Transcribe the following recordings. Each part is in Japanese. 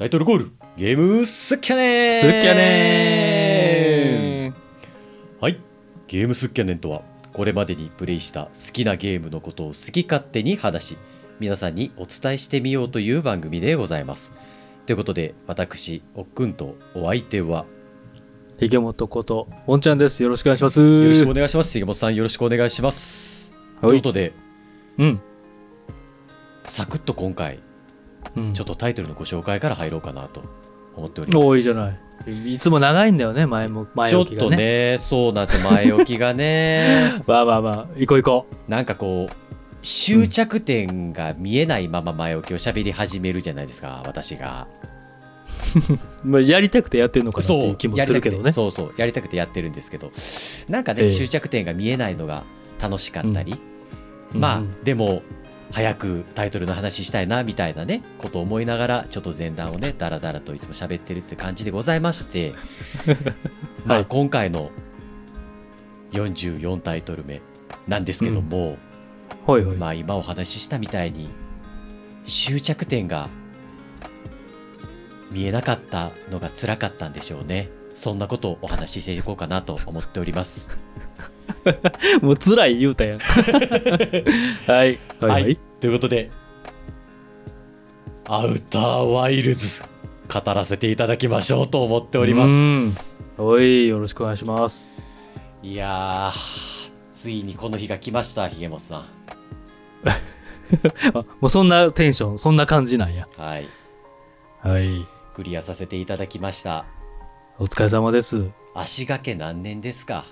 タイトルコールゲームスッキャネンスッキャネンはいゲームスッキャネンとはこれまでにプレイした好きなゲームのことを好き勝手に話し皆さんにお伝えしてみようという番組でございますということで私おっくんとお相手はひげもとこと、もんちゃんです。よろしくお願いします。よろしくお願いします。ひげもとさんよろしくお願いします。とはいいうことで、うん。サクッと今回、うん、ちょっとタイトルのご紹介から入ろうかなと思っております。多いじゃない。いつも長いんだよね、前も、前ちょっ置きがね。とね、そうなんですよ前置きがね、まあまあまあ、行こう行こなんかこう、終着点が見えないまま前置きを喋り始めるじゃないですか、私が。う。まあ、やりたくてやってるのかなっていう気もするけどね。そうそう、やりたくてやってるんですけど、なんかね、ええ終着点が見えないのが楽しかったり、うんまあ、うんでも早くタイトルの話したいなみたいなねことを思いながらちょっと前段をねダラダラといつも喋ってるって感じでございまして、まあはい。今回の44タイトル目なんですけども、ほいほい。まあ今お話ししたみたいに終着点が見えなかったのが辛かったんでしょうね。そんなことをお話ししていこうかなと思っております もう辛い言うたやん。はい。はいはい。ということで、アウターワイルズ、語らせていただきましょうと思っております。おい、よろしくお願いします。いやー、ついにこの日が来ました、ひげもっさん。あ、もうそんなテンション、そんな感じなんや。はい。はい。クリアさせていただきました。お疲れ様です。足掛け何年ですか？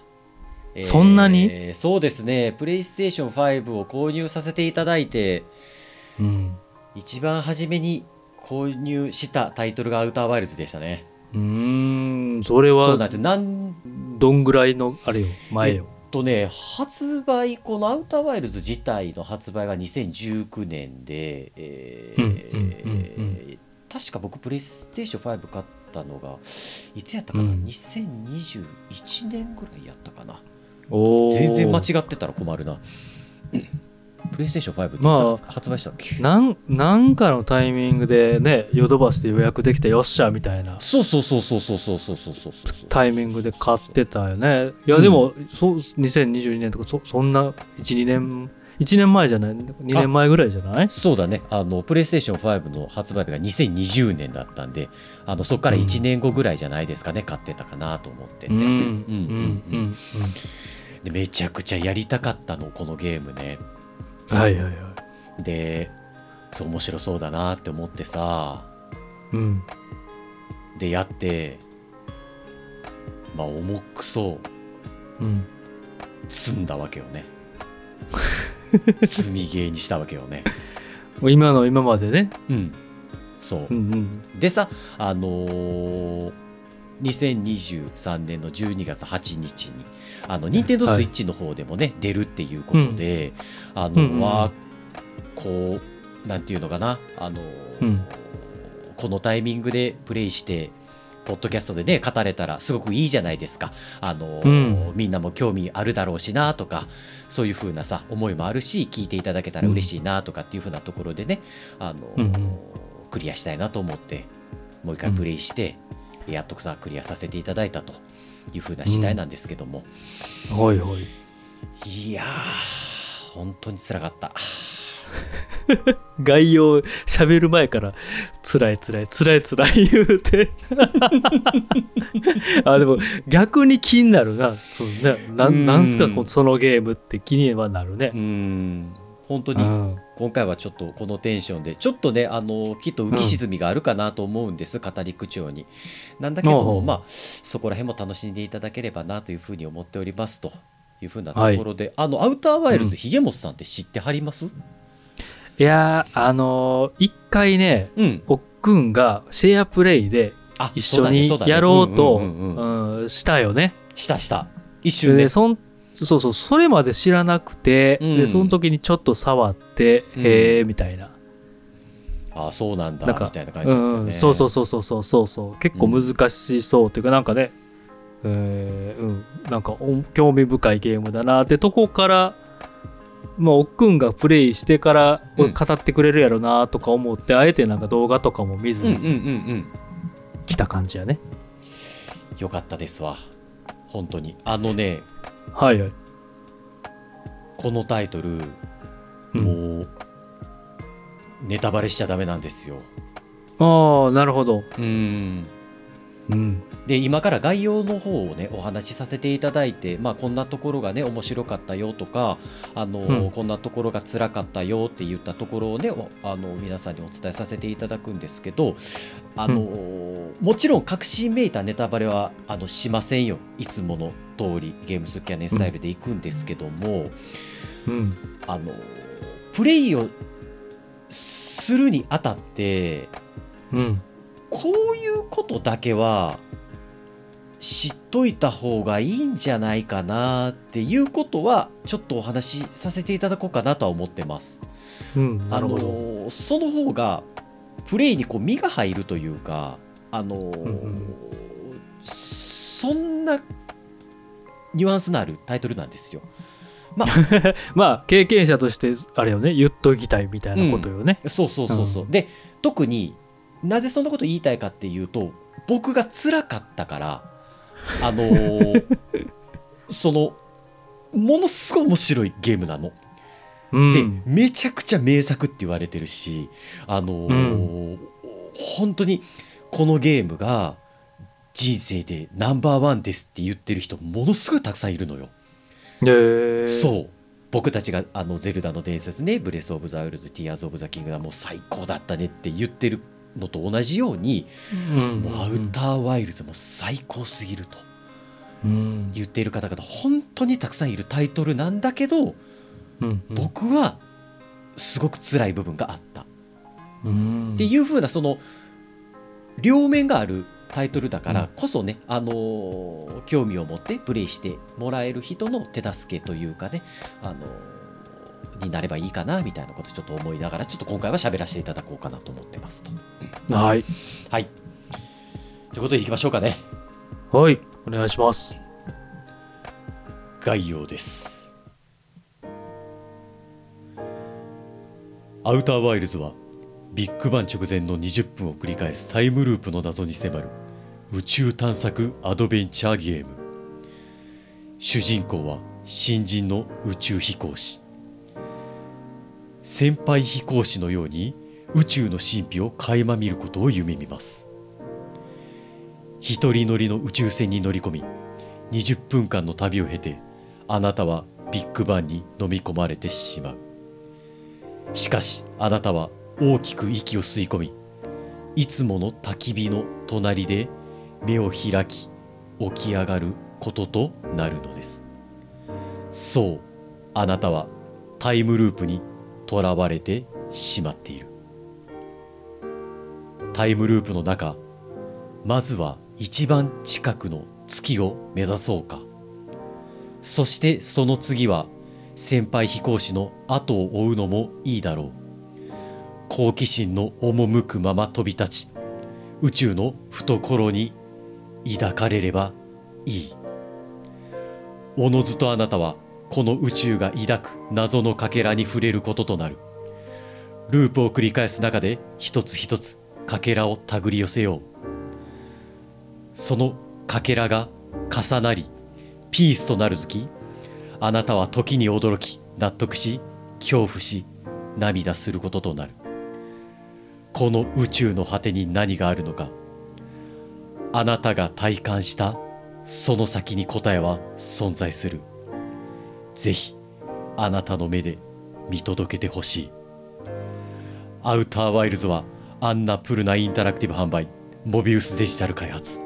えーそんなに？そうですね、プレイステーション5を購入させていただいて、うん。一番初めに購入したタイトルがアウターワイルズでしたね。うーん、それはそうなんどんぐらいの、あれよ、前よ。とね発売このアウターワイルズ自体の発売が2019年で、確か僕プレイステーション5買ったのがいつやったかな、うん。2021年ぐらいやったかな全然間違ってたら困るな。プレイステーション5ってまあ発売したっけ、なんなんかのタイミングでねヨドバシで予約できてよっしゃみたいな。そうそうそうそうそうそうそうそうそうそう。タイミングで買ってたよね。いやでも、そう2022年とかそそんな12年1年前じゃない？2年前ぐらいじゃない？そうだね。あのプレイステーション5の発売日が2020年だったんであのそこから1年後ぐらいじゃないですかね、買ってたかなと思って。て、うんうんうんうん。でめちゃくちゃやりたかったのこのゲームね。うんはいはいはい。でそう面白そうだなって思ってさ。うん。でやってまあ重くそう。ん。積んだわけよね 積みゲーにしたわけよね。今の今までね。うん。そう。うんうん。でさあのー2023年の12月8日にあの任天堂スイッチの方でもね、出るっていうことで、あの、うんうんはこうなんていうのかなあのーうん。このタイミングでプレイしてポッドキャストでね語れたらすごくいいじゃないですか。あのー、うん。みんなも興味あるだろうしなとかそういう風なさ思いもあるし聞いていただけたら嬉しいなとかっていう風なところでね、あのーうんうん。クリアしたいなと思ってもう一回プレイして、やっとさクリアさせていただいたという風な次第なんですけども、ほいほい。いやー本当につらかった 概要喋る前から辛い辛い辛い辛い言うて。あでも逆に気になるな。そうねなうん。なんすかこそのゲームって気にはなるね。うーん。本当にうん。今回はちょっとこのテンションでちょっとねあのきっと浮き沈みがあるかなと思うんです、語り口調に。なんだけどもまあそこら辺も楽しんでいただければなというふうに思っておりますというふうなところで、あのアウターワイルズ、うんひげもっさんって知ってはります？いやーあのー一回ねうん。おっくんがシェアプレイであ一緒にやろうとうんうんうんうんうん。したよね。したした。一瞬ねでそんそうそうそれまで知らなくて、うん。でその時にちょっと触って、うん。へえみたいな。あそうなんだなんかみたいな感じだったよね、うん、そうそうそうそうそうそうそう。結構難しそうっていうかなんかね、えーうんなんかお興味深いゲームだなってとこからまあ、おっくんがプレイしてからうん語ってくれるやろなとか思って、あえてなんか動画とかも見ずにうんうんうんうん来た感じやね。よかったですわ本当にあのねはいはい。このタイトル、うんもうネタバレしちゃダメなんですよああ、なるほど。うんうん。で今から概要の方をねお話しさせていただいて、まあ、こんなところがね面白かったよとかあの、うんこんなところが辛かったよって言ったところをねおあの皆さんにお伝えさせていただくんですけどあの、もちろん確信めいたネタバレはあのしませんよいつもの通りゲームスキャネンスタイルでいくんですけども、うん。あのプレイをするにあたってうん。こういうことだけは知っといた方がいいんじゃないかなっていうことはちょっとお話しさせていただこうかなとは思ってます。うん。なあ。のその方がプレイにこう身が入るというかあの、んそんなニュアンスのあるタイトルなんですよ。まあ、経験者として、あれよね、言っときたいみたいなことよね。そうそうそうそう。うで特になぜそんなこと言いたいかっていうと僕が辛かったからあのー そのものすごい面白いゲームなの。うん。でめちゃくちゃ名作って言われてるしあのー本当にこのゲームが人生でナンバーワンですって言ってる人ものすごいたくさんいるのよ。へーそう僕たちがあのゼルダの伝説ねブレス・オブ・ザ・ワイルド・ティアーズ・オブ・ザ・キングダムもう最高だったねって言ってるのと同じように、アウター・ワイルズも最高すぎるとうん。言っている方々本当にたくさんいるタイトルなんだけど、うん。僕はすごく辛い部分があった、うん。っていう風なその両面があるタイトルだからこそね、あのー興味を持ってプレイしてもらえる人の手助けというかね、あのーになればいいかなみたいなことちょっと思いながらちょっと今回は喋らせていただこうかなと思ってますと。はい。はい。ということでいきましょうかね。はい。お願いします。概要ですアウターワイルズはビッグバン直前の20分を繰り返すタイムループの謎に迫る宇宙探索アドベンチャーゲーム主人公は新人の宇宙飛行士先輩飛行士のように宇宙の神秘を垣間見ることを夢見ます。一人乗りの宇宙船に乗り込み20分間の旅を経てあなたはビッグバンに飲み込まれてしまう。しかしあなたは大きく息を吸い込みいつもの焚き火の隣で目を開き起き上がることとなるのです。そうあなたはタイムループにとらわれてしまっている。タイムループの中まずは一番近くの月を目指そうか。そしてその次は先輩飛行士の後を追うのもいいだろう。好奇心の赴くまま飛び立ち宇宙の懐に抱かれればいい。おのずとあなたはこの宇宙が抱く謎のかけらに触れることとなる。ループを繰り返す中で一つ一つかけらを手繰り寄せよう。そのかけらが重なりピースとなる時あなたは時に驚き納得し恐怖し涙することとなる。この宇宙の果てに何があるのかあなたが体感したその先に答えは存在する。ぜひあなたの目で見届けてほしいアウターワイルズはアンナプルナインタラクティブ販売モビウスデジタル開発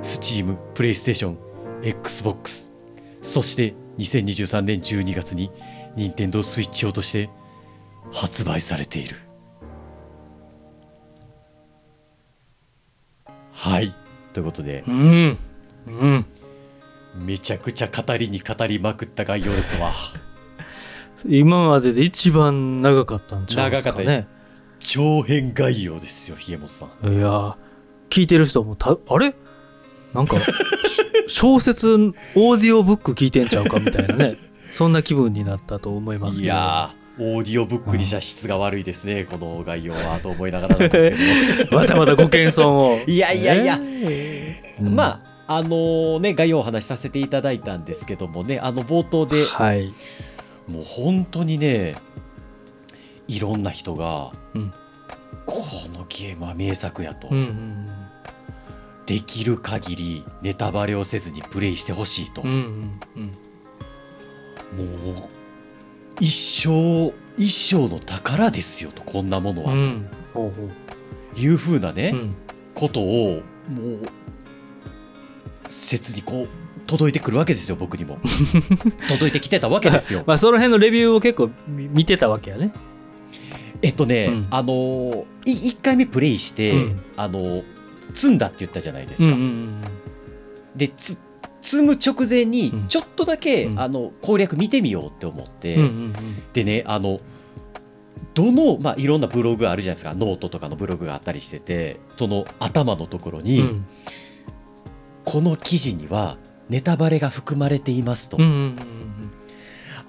スチーム、プレイステーション、Xbox、そして2023年12月に任天堂スイッチ用として発売されている。はい。ということでう、ん。うん。めちゃくちゃ語りに語りまくった概要ですわ。今までで一番長かったんちゃうんですかね。長編概要ですよ、ひげもとさん。いやー聞いてる人もた、あれ？なんか、し 小説、オーディオブック聞いてんちゃうかみたいなね。そんな気分になったと思いますいけどやーオーディオブックにした質が悪いですね、この概要はと思いながらなんですけど またまたご謙遜をいやいやいやえーまああのね概要をお話しさせていただいたんですけどもねあの冒頭ではい、もう本当にねいろんな人が、うん。このゲームは名作やと、うんうんできる限りネタバレをせずにプレイしてほしいと、うんうんうん。もう一生一生の宝ですよとこんなものは、うんうん。ほうほう。いうふうなね、うん。ことをもう切にこう届いてくるわけですよ僕にも。届いてきてたわけですよ。まあその辺のレビューを結構見見てたわけやね。えっとね、うん。あのーい1回目プレイして、うん。あのー積んだって言ったじゃないですか、うんうんうんでつ積む直前にうん。ちょっとだけ、うん。あの攻略見てみようって思って、うんうんでねあのどの、まあ、いろんなブログあるじゃないですか。ノートとかのブログがあったりしててその頭のところに、うんうんこの記事にはネタバレが含まれていますと、うんうんうん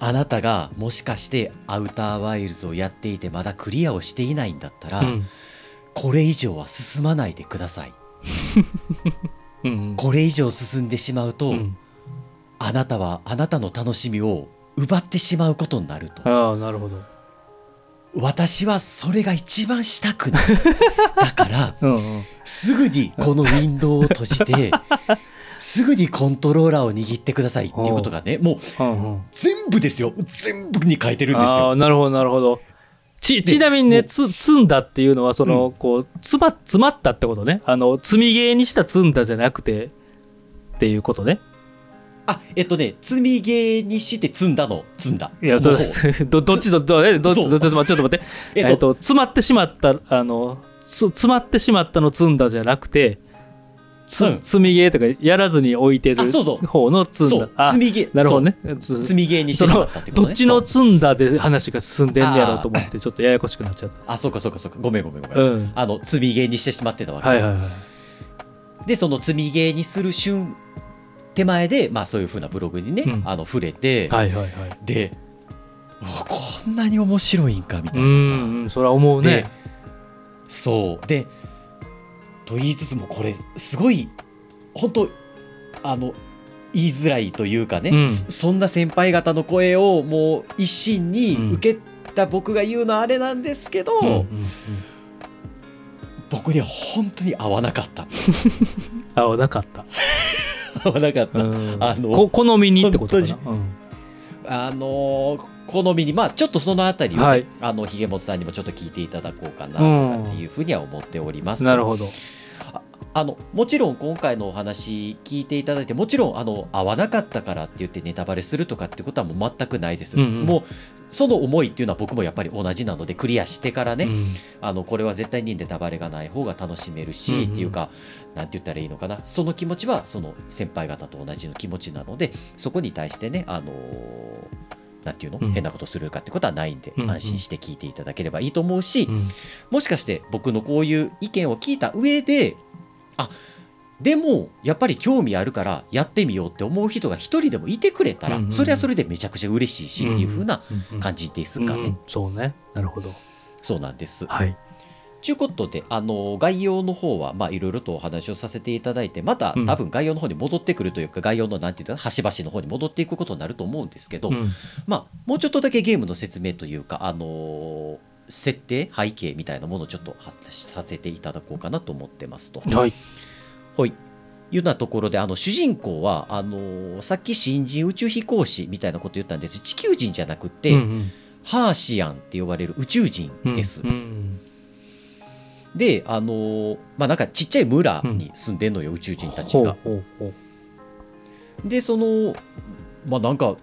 あなたがもしかしてアウターワイルズをやっていてまだクリアをしていないんだったら、うん。これ以上は進まないでください。うん。うんこれ以上進んでしまうと、うん。あなたはあなたの楽しみを奪ってしまうことになると。ああなるほど私はそれが一番したくない。だからうんうんすぐにこのウィンドウを閉じて すぐにコントローラーを握ってくださいっていうことがねもううんうん全部ですよ。全部に書いてるんですあよ。あなるほどなるほど。ちちなみにねつ積んだっていうのはその、こう詰ま詰まったってことね。あの積みゲーにした積んだじゃなくてっていうことねあえっとね積みゲーにして積んだの。積んだ。いやそもう。れ どどっちどどえどっちそう。どっちどっちちょっと待って。え えっと詰まってしまったあのつ詰まってしまったの積んだじゃなくてつ、うん。積みゲーとかやらずに置いてる方の積んだ。あ積みゲー。なるほどね。積みゲーにしてしまったってことね。どっちの積んだで話が進んでんねやろうと思ってちょっとややこしくなっちゃっあそうかそうかそうか。ごめんごめんごめん、たうん。あの積みゲーにしてしまってたわけ、はいはいはい。でその積みゲーにする瞬手前で、まあ、そういうふうなブログにね、うん。あの触れて、はいはいはい。でこんなに面白いんかみたういなさ、それは思うでねそう。でと言いつつもこれすごい本当あの言いづらいというかね、うん。そそんな先輩方の声をもう一心に受けた僕が言うのはあれなんですけど、うんうんうん。僕には本当に合わなかった。あなかった合わなかった、うん。あのこ好みにってことかな。あのー好みにまあちょっとそのあたりはね、はい。あのひげもとさんにもちょっと聞いていただこうかなとかっていうふうには思っております。なるほどあのもちろん今回のお話聞いていただいてもちろんあの合わなかったからって言ってネタバレするとかってことはもう全くないです、うんうん。もうその思いっていうのは僕もやっぱり同じなのでクリアしてからね、うんあのこれは絶対にネタバレがない方が楽しめるし、うんうん。っていうかなんて言ったらいいのかな。その気持ちはその先輩方と同じの気持ちなのでそこに対してねあのーなんていうの、うん。変なことするかってことはないんで、うんうん。安心して聞いていただければいいと思うし、うん。もしかして僕のこういう意見を聞いた上であでもやっぱり興味あるからやってみようって思う人が一人でもいてくれたら、うんうんそれはそれでめちゃくちゃ嬉しいしっていう風なうんうん感じですかね。うんそうね。なるほど。そうなんです。はい。ということであの概要の方はまあいろいろとお話をさせていただいてまたうん。多分概要の方に戻ってくるというか概要のなんていうか端々の方に戻っていくことになると思うんですけど、うん。まあもうちょっとだけゲームの説明というかあのー設定背景みたいなものをちょっとはさせていただこうかなと思ってますと。はいほいいうようなところであの主人公はあのーさっき新人宇宙飛行士みたいなこと言ったんです地球人じゃなくて、うんうんハーシアンって呼ばれる宇宙人です。うんうんであのーまあなんかちっちゃい村に住んでんのよ、宇宙人たちが。でそのまあなんか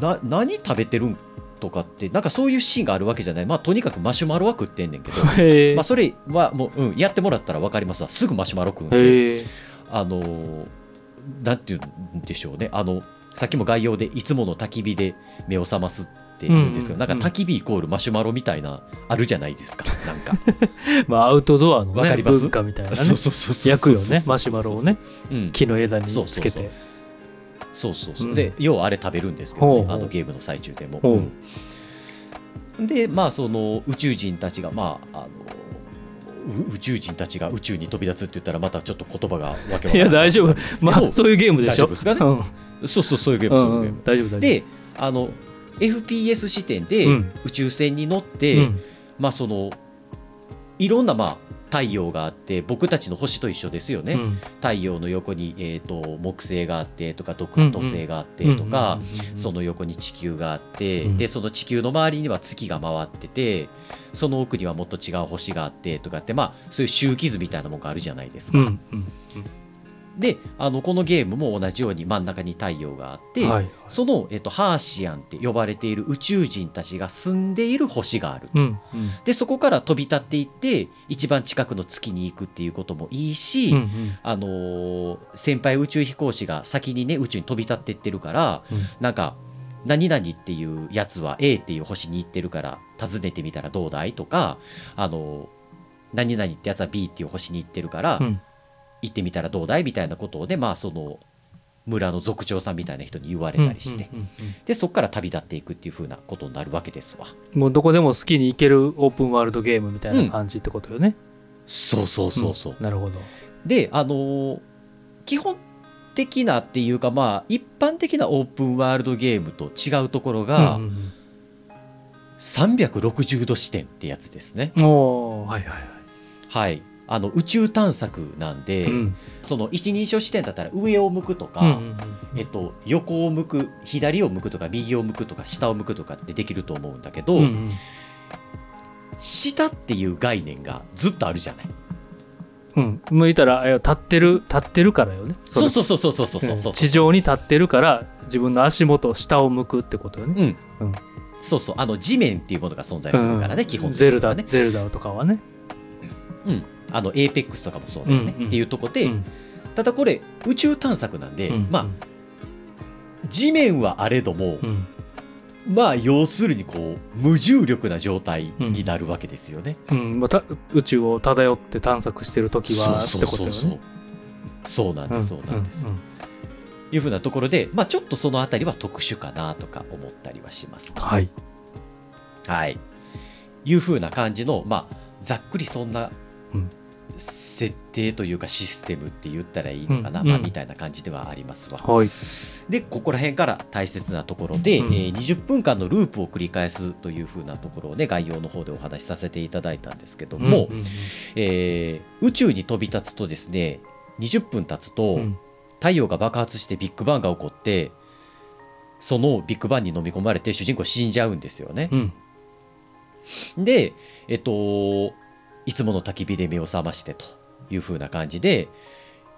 な何食べてるんとかってなんかそういうシーンがあるわけじゃない。まあとにかくマシュマロは食ってんねんけど。まあそれはもう、うん、やってもらったら分かりますわ。すぐマシュマロ食うんで。あのーなんて言うんでしょうね。あのさっきも概要でいつもの焚き火で目を覚ますって言うんですけど、うん。うんなんか焚き火イコールマシュマロみたいなあるじゃないですか。なんか。まあアウトドアのねわかります？文化みたいなね。そうそうそうそう焼くよねマシュマロをね。うん、木の枝にそうそうそう。つけてそうそうそう、うん。で要はあれ食べるんですけど、ね、あのゲームの最中でも、でまあその宇宙人たちがまああのう宇宙人たちが宇宙に飛び立つって言ったらまたちょっと言葉がわけわからない。いや大丈夫。まあそういうゲームでしょ。大丈夫ですかね。うん。そうそうそういうゲーム、うそういうゲーム。大丈夫大丈夫。であの FPS 視点でうん。宇宙船に乗って、うん。まあそのいろんなまあ太陽があって僕たちの星と一緒ですよね、うん。太陽の横に、えー、と木星があってとか土土星があってとか、その横に地球があって、うん。でその地球の周りには月が回っててその奥にはもっと違う星があってとかってまあそういう周期図みたいなものがあるじゃないですか。うんうんであのこのゲームも同じように真ん中に太陽があって、うんはい。その、えっと、ハーシアンって呼ばれている宇宙人たちが住んでいる星がある。うんうん。でそこから飛び立っていって一番近くの月に行くっていうこともいいし、うんうん。あのー先輩宇宙飛行士が先にね宇宙に飛び立っていってるから、うん。なんか何々っていうやつは A っていう星に行ってるから訪ねてみたらどうだいとか、あのー何々ってやつは B っていう星に行ってるから、うん行ってみたらどうだい？みたいなことをねまあその村の族長さんみたいな人に言われたりして、うんうんでそこから旅立っていくっていう風なことになるわけですわ。うんもうどこでも好きに行けるオープンワールドゲームみたいな感じってことよね。そうそうそうそう。んなるほど。であのー基本的なっていうかまあ一般的なオープンワールドゲームと違うところが、うんうん360度視点ってやつですね。はいはいはい。はいあの宇宙探索なんで、うん。その一人称視点だったら上を向くとか、うんうんうん。えっと、横を向く左を向くとか右を向くとか下を向くとかってできると思うんだけど、うんうん。下っていう概念がずっとあるじゃない。うん、向いたらえ立ってる立ってるからよね。そうそうそううそうそうそうそうそう。地上に立ってるから自分の足元下を向くってことよね。うん、うん。そうそう。あの地面っていうものが存在するからね、うん基本的ゼルダ。ゼルダとかはね。うん、あのエーペックスとかもそうだよね、うんうん。っていうとこで、うん。ただこれ宇宙探索なんで、うん。まあ地面はあれども、うん。まあ要するにこう無重力な状態になるわけですよね。うん。まあた宇宙を漂って探索してる時はそうってことよそうそうそうねそうなんです、そうなん。です。いうふうなところで、まあ、ちょっとそのあたりは特殊かなとか思ったりはしますと。はい。はい。いうふうな感じの、まあ、ざっくりそんなうん設定というかシステムって言ったらいいのかな、うん。うん。まあ、みたいな感じではありますわ。はい。で、ここら辺から大切なところで、うん。えー20分間のループを繰り返すというふうなところをね、概要の方でお話しさせていただいたんですけども、うんうんえー宇宙に飛び立つとですね、20分経つと、うん。太陽が爆発してビッグバンが起こってそのビッグバンに飲み込まれて主人公死んじゃうんですよね。うん。でえっといつもの焚き火で目を覚ましてという風な感じで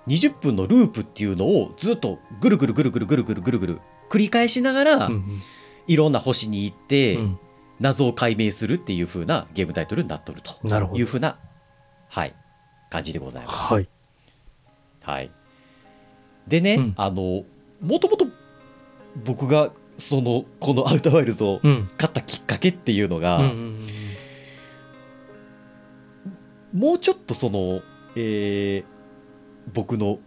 20分のループっていうのをずっとぐるぐるぐるぐるぐるぐるぐるぐる繰り返しながら、うんいろんな星に行って、うん。謎を解明するっていう風なゲームタイトルになっとるとなるほど。いう風なはい感じでございます。はい。はい、でね、うん。あのもともと僕がそのこのアウターワイルズをうん。買ったきっかけっていうのが、うんうんもうちょっとその、えー僕の好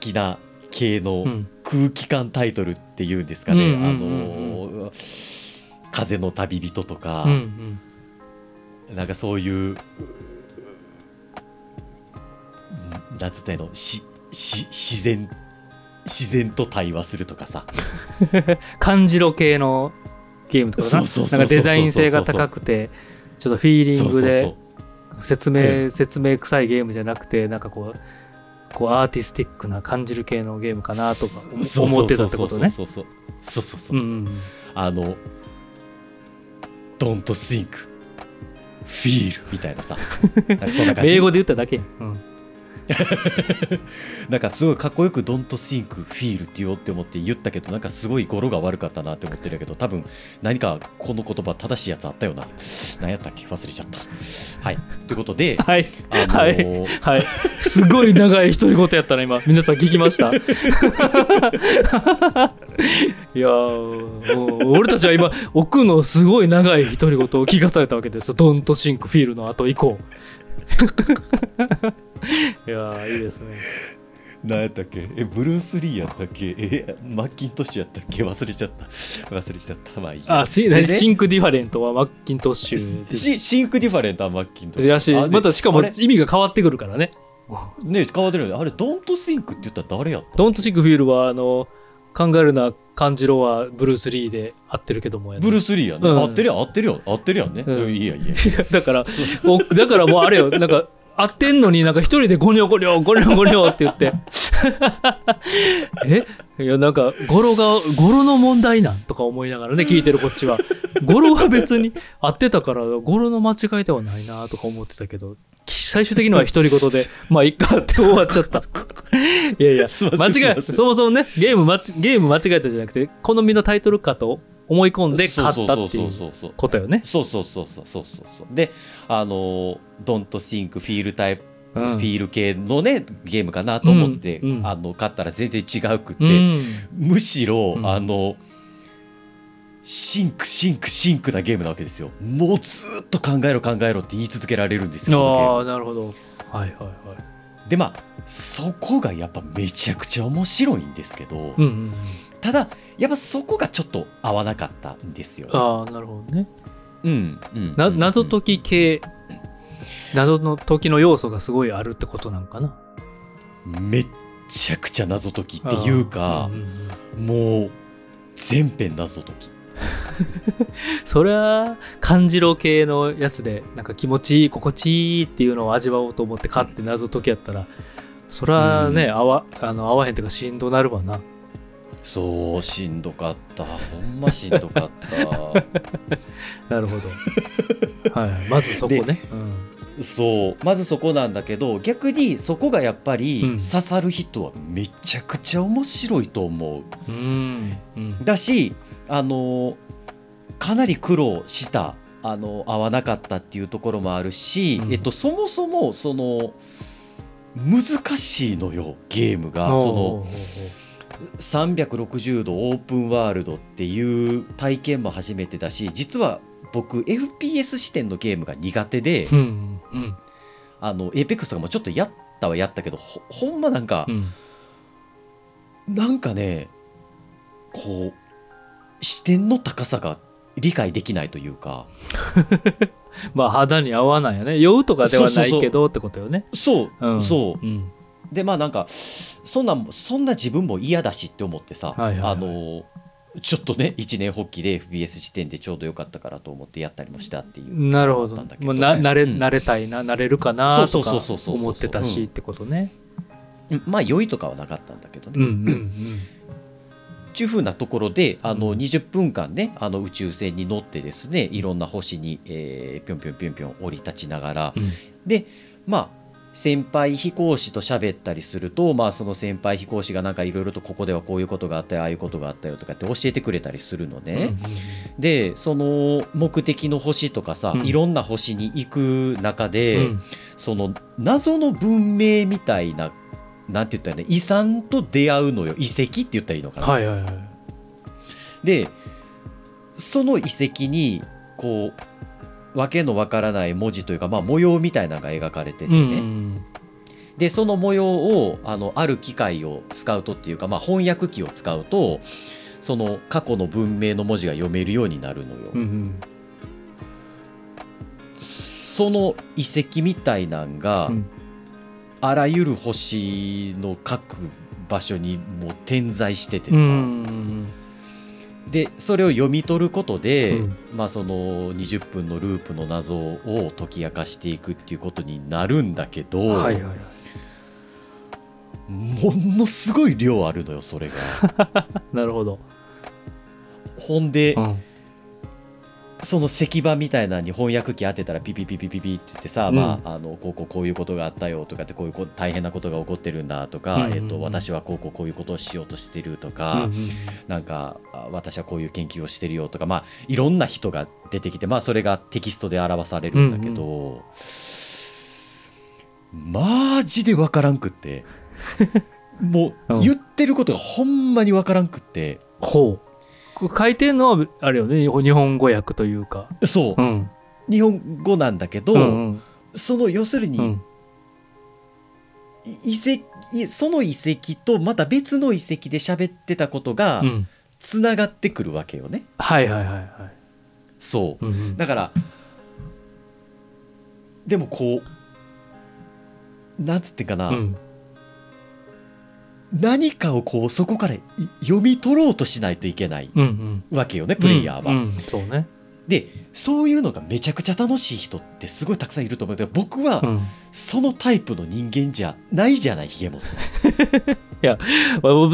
きな系のうん。空気感タイトルっていうんですかね、風の旅人とか、うんうん。なんかそういううんなんつったの？しし自然自然と対話するとかさ。感じろ系のゲームとかな。んかデザイン性が高くてちょっとフィーリングで説明、ええ、説明臭いゲームじゃなくてなんかこうこうアーティスティックな感じる系のゲームかなとか思ってたってことね。そうそうそうそう。そう、あの「Don't think feel」みたいなさ。英語で言っただけ、うん。なんかすごいかっこよく Don't think feel って言おうって思って言ったけどなんかすごい語呂が悪かったなって思ってるけど多分何かこの言葉正しいやつあったよな何やったっけ忘れちゃった。はい。ということで はい。あのーはい。はい。すごい長い独り言やったな今。皆さん聞きました？いやーもう俺たちは今奥のすごい長い独り言を聞かされたわけです。ドントシンクフィールの後以降 いやーいいですね。何やったっけ？えブルース・リーやったっけ？えマッキントッシュやったっけ？忘れちゃった。忘れちゃった。まあいいや。あシで？ね Think Different はマッキントッシュ。シ Think Different はマッキントッシュ。やしまたしかも意味が変わってくるからね。ね変わってるよね。あれ Don't think って言ったら誰やった Don't think, feel はあのカンガルーな感じろはブルース・リーで合ってるけどもやね。ブルース・リーやね、うん。合ってるやん合ってるやん。合ってるやんね、うん。いいやいいや。だからおだからもうあれよ。なんか合ってんのになんか一人でゴニョゴニョゴニョゴニョって言って。え？いやなんか語呂が語呂の問題なんとか思いながらね聞いてるこっちは。語呂は別に合ってたから語呂の間違いではないなとか思ってたけど最終的には独り言で まあいっかって終わっちゃった。いやいや間違いそもそもねゲームゲーム間違えたじゃなくて好みのタイトルかと思い込んで勝ったっていうことよね。そうそうそうそうそうそう。そうであのドントシンクフィールタイプうん。 feel 系のねゲームかなと思って、うんうん。あの買ったら全然違うくって、うん。むしろ、うん。あの think think think なゲームなわけですよ。もうずーっと考えろ考えろって言い続けられるんですよああなるほど。はいはいはい。でまあそこがやっぱめちゃくちゃ面白いんですけど、うんうんうんただやっぱそこがちょっと合わなかったんですよ、ああなるほどね。うんうんなうん。謎解き系謎の解きの要素がすごいあるってことなんかな。めっちゃくちゃ謎解きっていうかうんうんうん。もう全編謎解き。そりゃ感じろ系のやつでなんか気持ちいい心地いいっていうのを味わおうと思って買って謎解きやったらそりゃね、うん。合わあの合わへんっていうかしんどなるわなそうしんどかった。ほんましんどかった。なるほど。はい。はいまずそこね、うん、そうまずそこなんだけど逆にそこがやっぱりうん。刺さる人はめちゃくちゃ面白いと思う。うん。うん。だしあのかなり苦労したあの合わなかったっていうところもあるし、うん。えっと、そもそもその難しいのよゲームが。その360度オープンワールドっていう体験も初めてだし実は僕 FPS 視点のゲームが苦手で、うんうん。あの APEX とかもちょっとやったはやったけどほほんまなんかう、ん。なんかねこう視点の高さが理解できないというか。まあ肌に合わないよね。酔うとかではないけどってことよね。そう、うんそう。うんでまあなんかそんなそんな自分も嫌だしって思ってさ、はいはいはい。あのちょっとね一年発起で FBS 視点でちょうどよかったからと思ってやったりもしたっていうなるほど。な慣れうん慣れたいな慣れるかなそうとかそうそうそうそうそう思ってたしってことね。うん。まあ良いとかはなかったんだけどね、うんうんうん。ちゅうふうなところであのうん。20分間ねあの宇宙船に乗ってですねいろんな星に、えーぴょんぴょんぴょんぴょん降り立ちながら、うん。でまあ先輩飛行士と喋ったりすると、まあ、その先輩飛行士がなんかいろいろとここではこういうことがあったよああいうことがあったよとかって教えてくれたりするのね。でその目的の星とかさ、うんいろんな星に行く中で、うん。その謎の文明みたいななんて言ったら遺産と出会うのよ。遺跡って言ったらいいのかな？はいはいはい。でその遺跡にこうわけのわからない文字というか、まあ、模様みたいなのが描かれててね、うんうんでその模様をあのある機械を使うとっていうか、まあ、翻訳機を使うとその過去の文明の文字が読めるようになるのよ。うんうん。その遺跡みたいなんが、うん。あらゆる星の各場所にもう点在しててさ、うんでそれを読み取ることで、うん。まあ、その20分のループの謎を解き明かしていくっていうことになるんだけど、はいはいはい。ものすごい量あるのよそれが。なるほど。ほんで、うんその石板みたいなのに翻訳機当てたらピピピピピピって言ってさ、うん。まあ、あのこうこうこういうことがあったよとかってこういうこ大変なことが起こってるんだとか、うんうんうん。えっと、私はこうこうこういうことをしようとしてるとうか、んうん。なんかあ私はこういう研究をしてるよとか、まあ、いろんな人が出てきて、まあ、それがテキストで表されるんだけど、マジで分からんくって。もううん。言ってることがほんまに分からんくって。ほう書いてんのはあれよね日本語訳というか。そう、うん。日本語なんだけど、うんうん。その要するに、うん。い遺跡いその遺跡とまた別の遺跡で喋ってたことがうん。つながってくるわけよね。はいはいはいはい。そう。うんうん。だからでもこうなんつってんかな、うん何かをこうそこからい読み取ろうとしないといけないうんうん。わけよねプレイヤーは。うんうんそうね。でそういうのがめちゃくちゃ楽しい人ってすごいたくさんいると思う。けど僕はうん。そのタイプの人間じゃないじゃないヒゲモス。さん。あ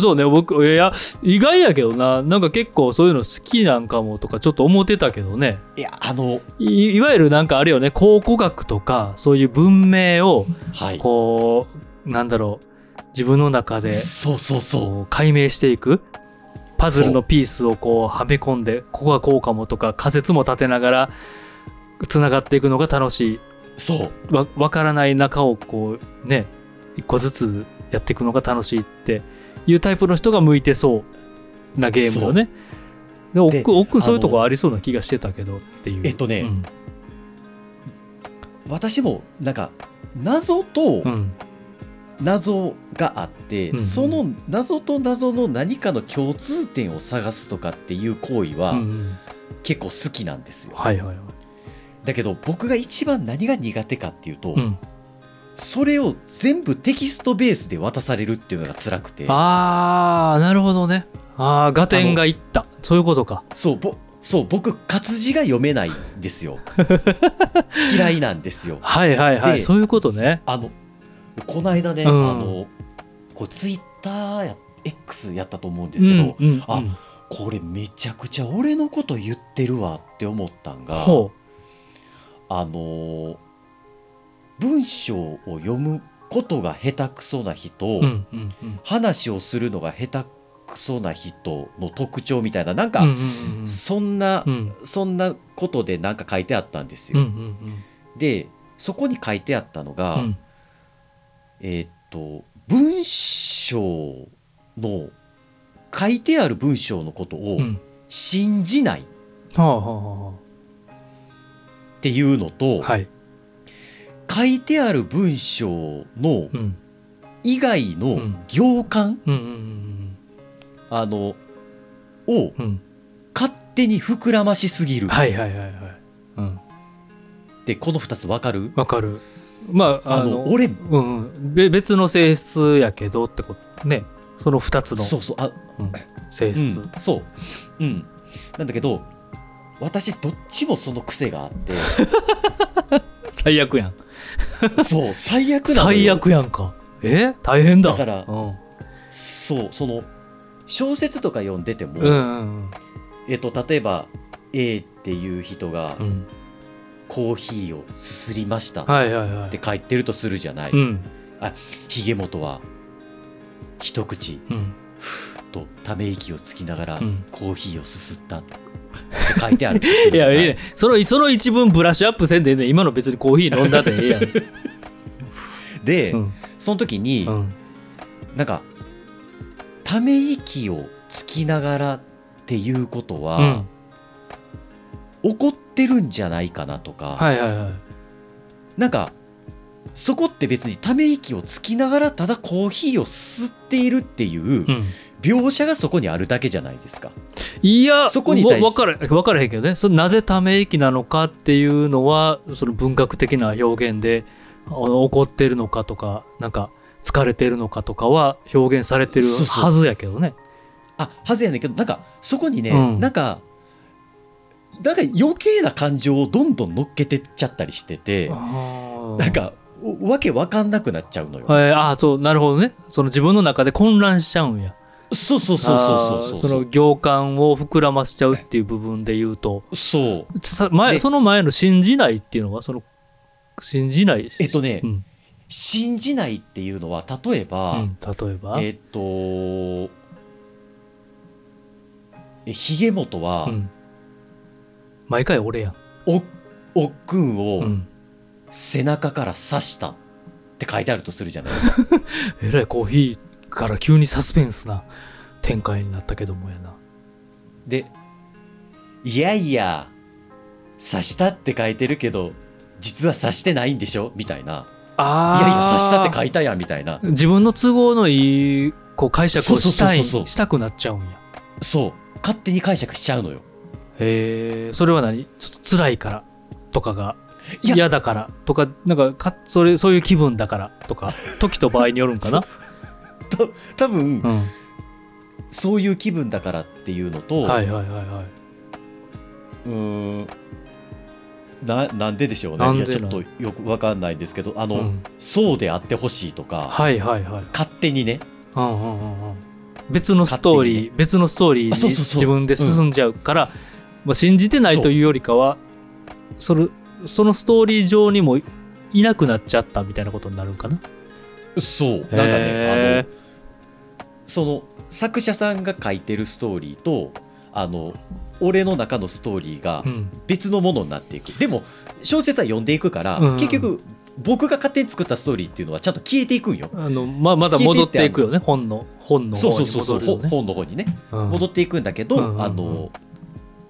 そうね僕いや意外やけどな。なんか結構そういうの好きなんかもとかちょっと思ってたけどね。いやあのいいわゆるなんかあれよね考古学とかそういう文明をはい。こうなんだろう自分の中でそうそうそう。解明していく。パズルのピースをこうはめ込んでここがこうかもとか仮説も立てながらつながっていくのが楽しそう。いわ分からない中をこうね一個ずつやっていくのが楽しいっていうタイプの人が向いてそうなゲームよね。で奥で奥そういうとこありそうな気がしてたけどっていう。えっとねうん。私もなんか謎とうん謎があって、うんその謎と謎の何かの共通点を探すとかっていう行為は結構好きなんですよ。はいはいはい。だけど僕が一番何が苦手かっていうと、うん、それを全部テキストベースで渡されるっていうのが辛くてあーなるほどね。ああ合点がいったそういうことか。そうぼそう僕活字が読めないんですよ 嫌いなんですよはいはいはいでそういうことね。あのこの間ね、うんあのこうツイッターや X やったと思うんでうすけど、んうんあうんこれめちゃくちゃ俺のこと言ってるわって思ったんがほあの文章を読むことが下手くそな人、う。うんうんうん。話をするのが下手くそな人の特徴みたいななんか、うんうんうんそんな、うんそんなことでなんか書いてあったんですよ。うんうんでそこに書いてあったのが、うんうんえーっと文章の書いてある文章のことをうん信じないっていうのと、あはい。書いてある文章のうん以外のうん行間、あのを。勝手に膨らましすぎるはいはいはいはい。うん。ってこの2つ分かる？わかる。まあ、あの、俺うんうん、べ別の性質やけどってことね。その2つのそうそうあうん性う質。ん、そう、うん、なんだけど私どっちもその癖があって 最悪やん。そう最悪なのよ最悪やんか。え？大変だ。だからうん。そうその小説とか読んでても、うんうんえっと、例えば A っていう人がうん。うん。コーヒーをすすりましたっ。て書いてるとするじゃない、うん。ひげ元は一口うん。ふーっとため息をつきながらうんコーヒーをすすったって書いてある いや、いいい？ね。その、その一文ブラッシュアップせんでええねん今の別にコーヒー飲んだってええやん。で、うん。その時に、うん。なんかため息をつきながらっていうことうはん、怒ってるんじゃないかなとか、はいはいはい。なんかそこって別にため息をつきながらただコーヒーを吸っているっていううん。描写がそこにあるだけじゃないですか。いや、そこに対分から分からへんけどねそれなぜため息なのかっていうのはその文学的な表現であ怒ってるのかとかなんか疲れてるのかとかは表現されてるそうそうはずやけどね。あはずやねんけどなんかそこにね、うんなんかなんか余計な感情をどんどん乗っけてっちゃったりしててあなんかおわけわかんなくなっちゃうのよ。えーあーそうなるほどね。その自分の中で混乱しちゃうんや。そうそうそうそうそうその行間を膨らませちゃうっていう部分で言うと。そう。さ前でその前の信じないっていうのはその信じないえっとねうん。信じないっていうのは例えば、うん例えば、えっとえひげもとは、うん、毎回俺やん。おおっくんをうん。背中から刺したって書いてあるとするじゃない。えらいコーヒーから急にサスペンスな展開になったけどもやな。でいやいや刺したって書いてるけど実は刺してないんでしょ？みたいな。あいやいや刺したって書いたやんみたいな。自分の都合のいいこう解釈をしたいそうそうそうそう。したくなっちゃうんや。そう。勝手に解釈しちゃうのよへえそれは何？ちょっと辛いからとかが嫌だからとかなんかかそれそういう気分だからとか時と場合によるんかな？と多分うん。そういう気分だからっていうのと、はいはいはいはい。うーん。ななんででしょうね。ちょっとよくわかんないんですけどあの、うん。そうであってほしいとか、はいはいはい。勝手にね。うんうんうんうん。別のストーリー、勝手に別のストーリーに自分で進んじゃうから、まあ、信じてないというよりかはそれそのストーリー上にもいなくなっちゃったみたいなことになるんかな？そう。なんかねあへのその作者さんが書いてるストーリーとあの俺の中のストーリーがうん。別のものになっていく、でも小説は読んでいくから、うん結局僕が勝手に作ったストーリーっていうのはちゃんと消えていくんよ。あのままだ戻っていくよね。本の本のそう方にそうそうそう、ほ戻るよね本の方にね。うん。戻っていくんだけど、うんうんうん。あの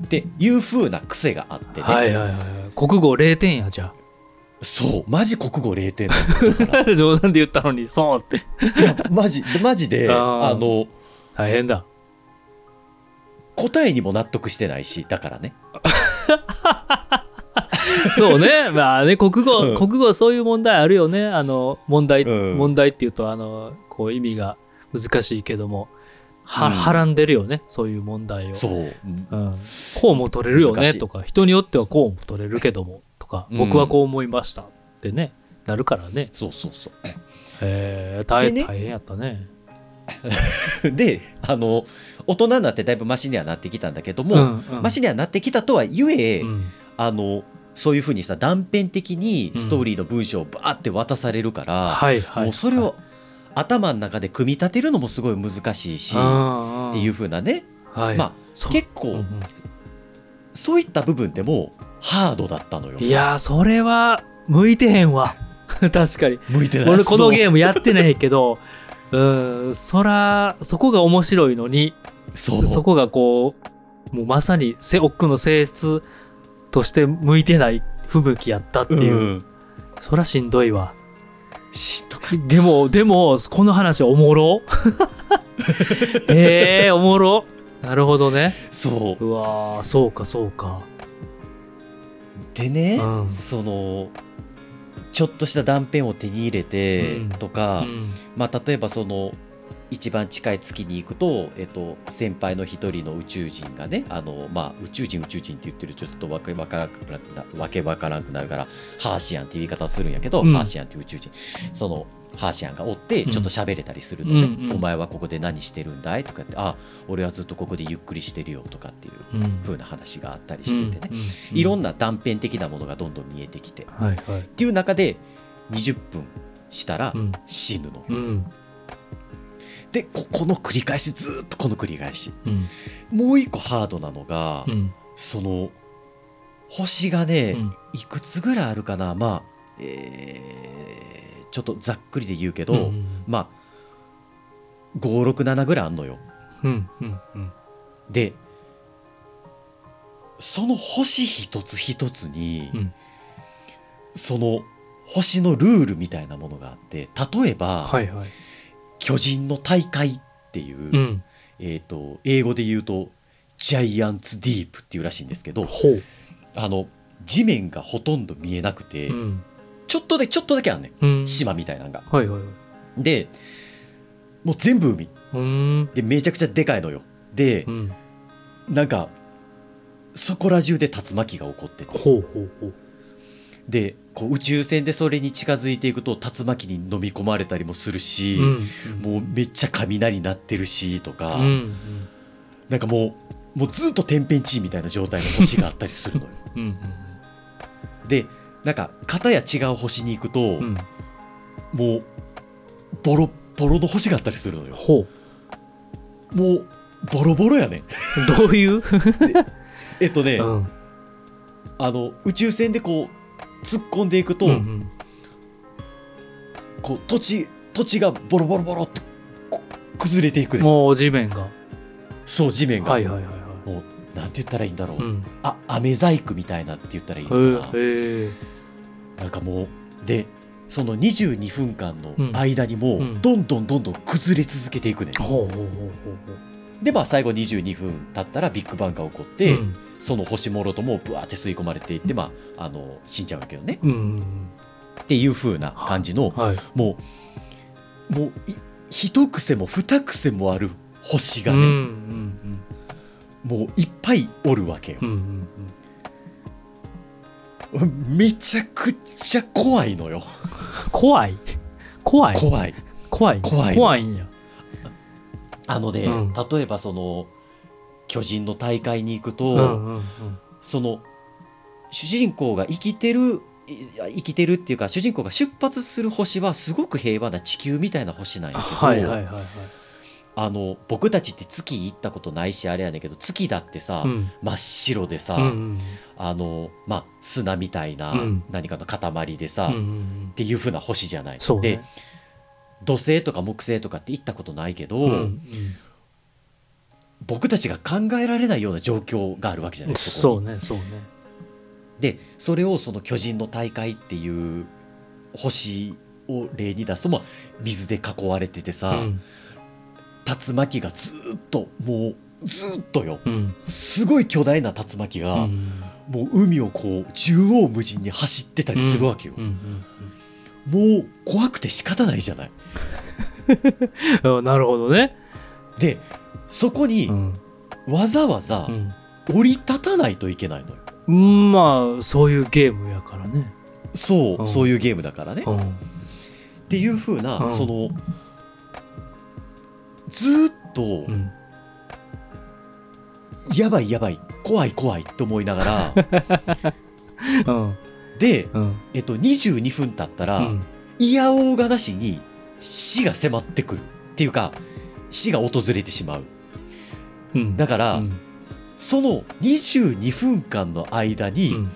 っていう風な癖があってね、はいはいはい国語0点やじゃそう。マジ国語0点 冗談で言ったのにそうって。いやマジ。マジであの大変だ。答えにも納得してないしだからね。そうね。まあね国語、うん。国語はそういう問題あるよね。あの問題、うん。問題っていうとあのこう意味が難しいけどもは、うん。はらんでるよね。そういう問題を。そう。うん、こうも取れるよね。とか。人によってはこうも取れるけども。とか、うん。僕はこう思いました。ってね。なるからね。そうそうそへえ大変やったね。う であの大人になってだいぶマシにはなってきたんだけども、うんうん。マシにはなってきたとはいえ、うん。あのそういうふうにさ断片的にストーリーの文章をバーって渡されるから、もうそれを頭の中で組み立てるのもすごい難しいし、っっていうふうなね、はい、まあ結構、そういった部分でもハードだったのよ。いやーそれは向いてへんわ。確かに。向いてない。俺このゲムームやってないけどう。んそらそこが面白いのにそう。そこがこうもうまさにせ奥の性質として向いてない不向きやったっていう、うん。そらしんどいわでもでもこの話はおもろ？ええおもろ？なるほどね。そう。うわーそうかそうか。でね、うん。そのちょっとした断片を手に入れてうん。とか、うん。まあ、例えばその一番近い月に行くと、えっと、先輩の一人の宇宙人がねあの、まあ、宇宙人宇宙人って言ってるとちょっとわけわからんくなわけわからんくなるからハーシアンっていう言い方をするんやけど、うん。ハーシアンっていう宇宙人。そのハーシアンがおってうん。ちょっと喋れたりするのね、うんうん。お前はここで何してるんだいとかってあ俺はずっとここでゆっくりしてるよとかっていううん。風な話があったりしててね、うんうんいろんな断片的なものがどんどん見えてきてっはいはい。ていう中で20分したらうん。死ぬの。うんでここの繰り返しずーっとこの繰り返し。うん。もう一個ハードなのが、うん。その星がね、うん。いくつぐらいあるかな。まあえーちょっとざっくりで言うけど、うんまあ567ぐらいあんのよ。うんうんうん。でその星一つ一つに、うん。その星のルールみたいなものがあって例えば、はいはい巨人の大会っていう、うん。えー、と英語で言うとジャイアンツディープっていうらしいんですけどほう。あの地面がほとんど見えなくて、うん。ちょっとでちょっとだけあんねうん。ん島みたいなのが。はいはいはい。でもう全部海。でめちゃくちゃでかいのよ。でうん。なんかそこら中で竜巻が起こってて。ほうほうほう。でこう宇宙船でそれに近づいていくと竜巻に飲み込まれたりもするし、うん。もうめっちゃ雷鳴ってるしとか、うん。なんかもうもうずっと天変地異みたいな状態の星があったりするのよ。うん。うん。でなんか片や違う星に行くと、うん。うんもうボロボロの星があったりするのよ。ほう。もうボロボロやねん。どういう？えっとね、うん。あの宇宙船でこう突っ込んでいくと、うんうん。こう土地土地がボロボロボロってこ崩れていくもう地面が。そう地面が、はいはいはいはい。もうなんて言ったらいいんだろう、うん。あ飴細工みたいなって言ったらいいへのかな、なんかもうでその22分間の間にもうん。どんどんどんどん崩れ続けていくね、ほうほうほうほうでまあ最後22分経ったらビッグバンが起こって、うんその星もろともブワーって吸い込まれていって、まあ、あの死んじゃうわけよね。うん。うんっていう風な感じのはい。もうもうい一癖も二癖もある星がうんうね、ん。もういっぱいおるわけよ。うんうんうん。めちゃくちゃ怖いのよ。怖い？怖い？怖い。怖い？怖い怖いんや。あのね、うん。例えばその巨人の大会に行くと、うんうんうん。その主人公が生きてる生きてるっていうか主人公が出発する星はすごく平和な地球みたいな星なんやけど、はいはいはいはい。あの僕たちって月行ったことないしあれやねんけど月だってさ、うん。真っ白でさ、うんうんあのまあ砂みたいなうん。何かの塊でさ、うんうっん。ていう風な星じゃない。ね。で土星とか木星とかって行ったことないけど、うんうん僕たちが考えられないような状況があるわけじゃないそこそうにねそうね。でそれをその巨人の大会っていう星を例に出すと、まあ、水で囲われててさ、うん。竜巻がずーっともうずーっとよ。うん。すごい巨大な竜巻が、うん。もう海をこう縦横無尽に走ってたりするわけよ、もう怖くて仕方ないじゃない。なるほどね。でそこにうん。わざわざうん。降り立たないといけないのよ。うん。まあそういうゲームやからね。そう、うん。そういうゲームだからね、っうん。ていう風な、うん。そのずーっと、うん。やばいやばい怖い怖いと思いながら うん。で、うん。えっと、22分経ったら、うん。いやおうがなしに死が迫ってくるっていうか死が訪れてしまううん。だから、うん。その22分間の間に、うん。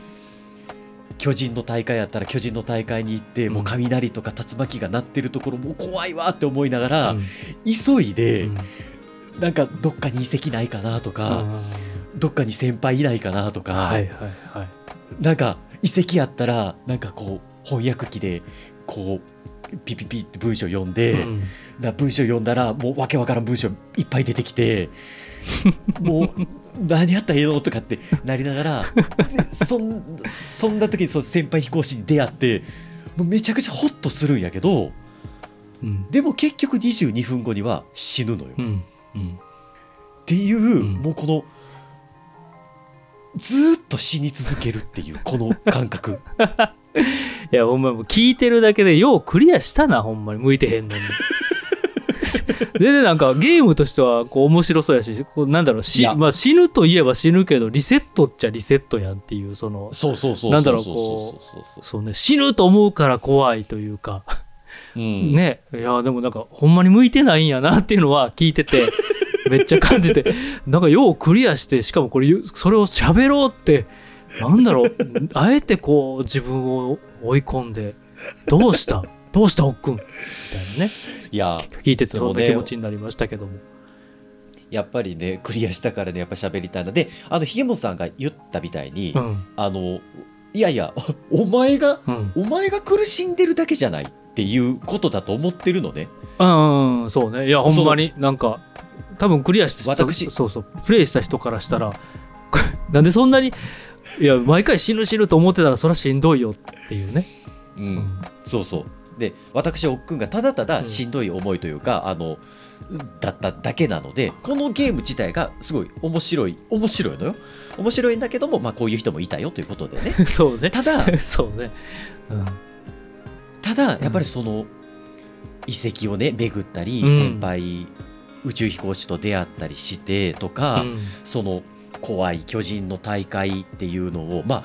巨人の大会やったら巨人の大会に行って、うん。もう雷とか竜巻が鳴ってるところもう怖いわって思いながら、うん。急いで、うん。なんかどっかに遺跡ないかなとか、あどっかに先輩いないかなとか、ーはいはいはい。なんか遺跡やったらなんかこう翻訳機でこうピピピって文章読んで、うん。な文章読んだらもうわけわからん文章いっぱい出てきて もう何やったらええのとかってなりながらで そんそんな時にその先輩飛行士に出会ってもうめちゃくちゃホッとするんやけどうん。でも結局22分後には死ぬのよ。っうん。うん。ていう、ん。もうこのずーっと死に続けるっていうこの感覚。いやほんまもう聞いてるだけでようクリアしたなほんまに。向いてへんのに全然なんかゲームとしてはこう面白そうやしこうなんだろうしまあ、死ぬといえば死ぬけどリセットっちゃリセットやんっていうそのそうそうそうなんだろうこうそうそう。そうね死ぬと思うから怖いというか。うん。ね。いやでもなんかほんまに向いてないんやなっていうのは聞いてて めっちゃ感じて。なんかようクリアしてしかもこれそれを喋ろうってなんだろうあえてこう自分を追い込んでどうした？どうしたおっくん？みたいなね。いや聞いててそんな気持ちになりましたけども。やっぱりねクリアしたからねやっぱ喋りたいなであのひげもさんが言ったみたいに、うん。あのいやいや お前がうん。お前が苦しんでるだけじゃないっていうことだと思ってるのね。うんうんそうね。いやほんまになんか多分クリアして私。そうそうプレイした人からしたら なんでそんなにいや毎回死ぬ死ぬと思ってたらそりゃしんどいよっていうね、うん、うん。そうそうで私おっくんがただただうん。しんどい思いというか、あのだっただけなのでこのゲーム自体がすごい面白い面白いのよ。面白いんだけども、まあ、こういう人もいたよということでね。そうね。ただ そうね、うん、ただやっぱりその遺跡をね巡ったり、うん。先輩宇宙飛行士と出会ったりしてとか、うん。その怖い巨人の大会っていうのをまあ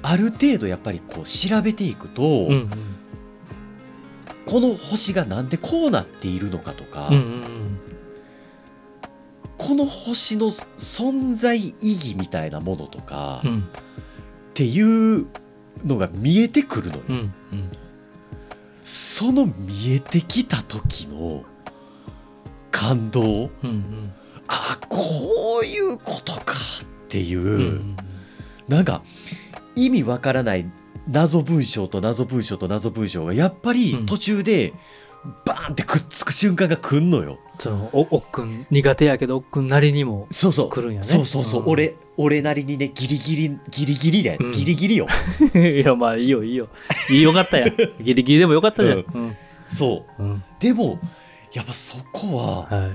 ある程度やっぱりこう調べていくと、うんうんこの星がなんでこうなっているのかとか、うんうんこの星の存在意義みたいなものとか、っうん。ていうのが見えてくるのよ。うんうん。その見えてきた時の感動。うんうん。あこういうことかっていう、うんうん。なんか意味わからない謎文章と謎文章と謎文章がやっぱうん。り途中でバーンってくっつく瞬間が来んのよ。そのおおっくん苦手やけどおっくんなりにもそうそう。来るんやね。そうそうそう。うん。俺、俺なりにね、ギリギリ、ギリギリで、うん。ギリギリよ。いやまあいいよいいよ。いいよかったやん。ギリギリでもよかったじゃん、ううん。そう。うん。でも、やっぱそこは、は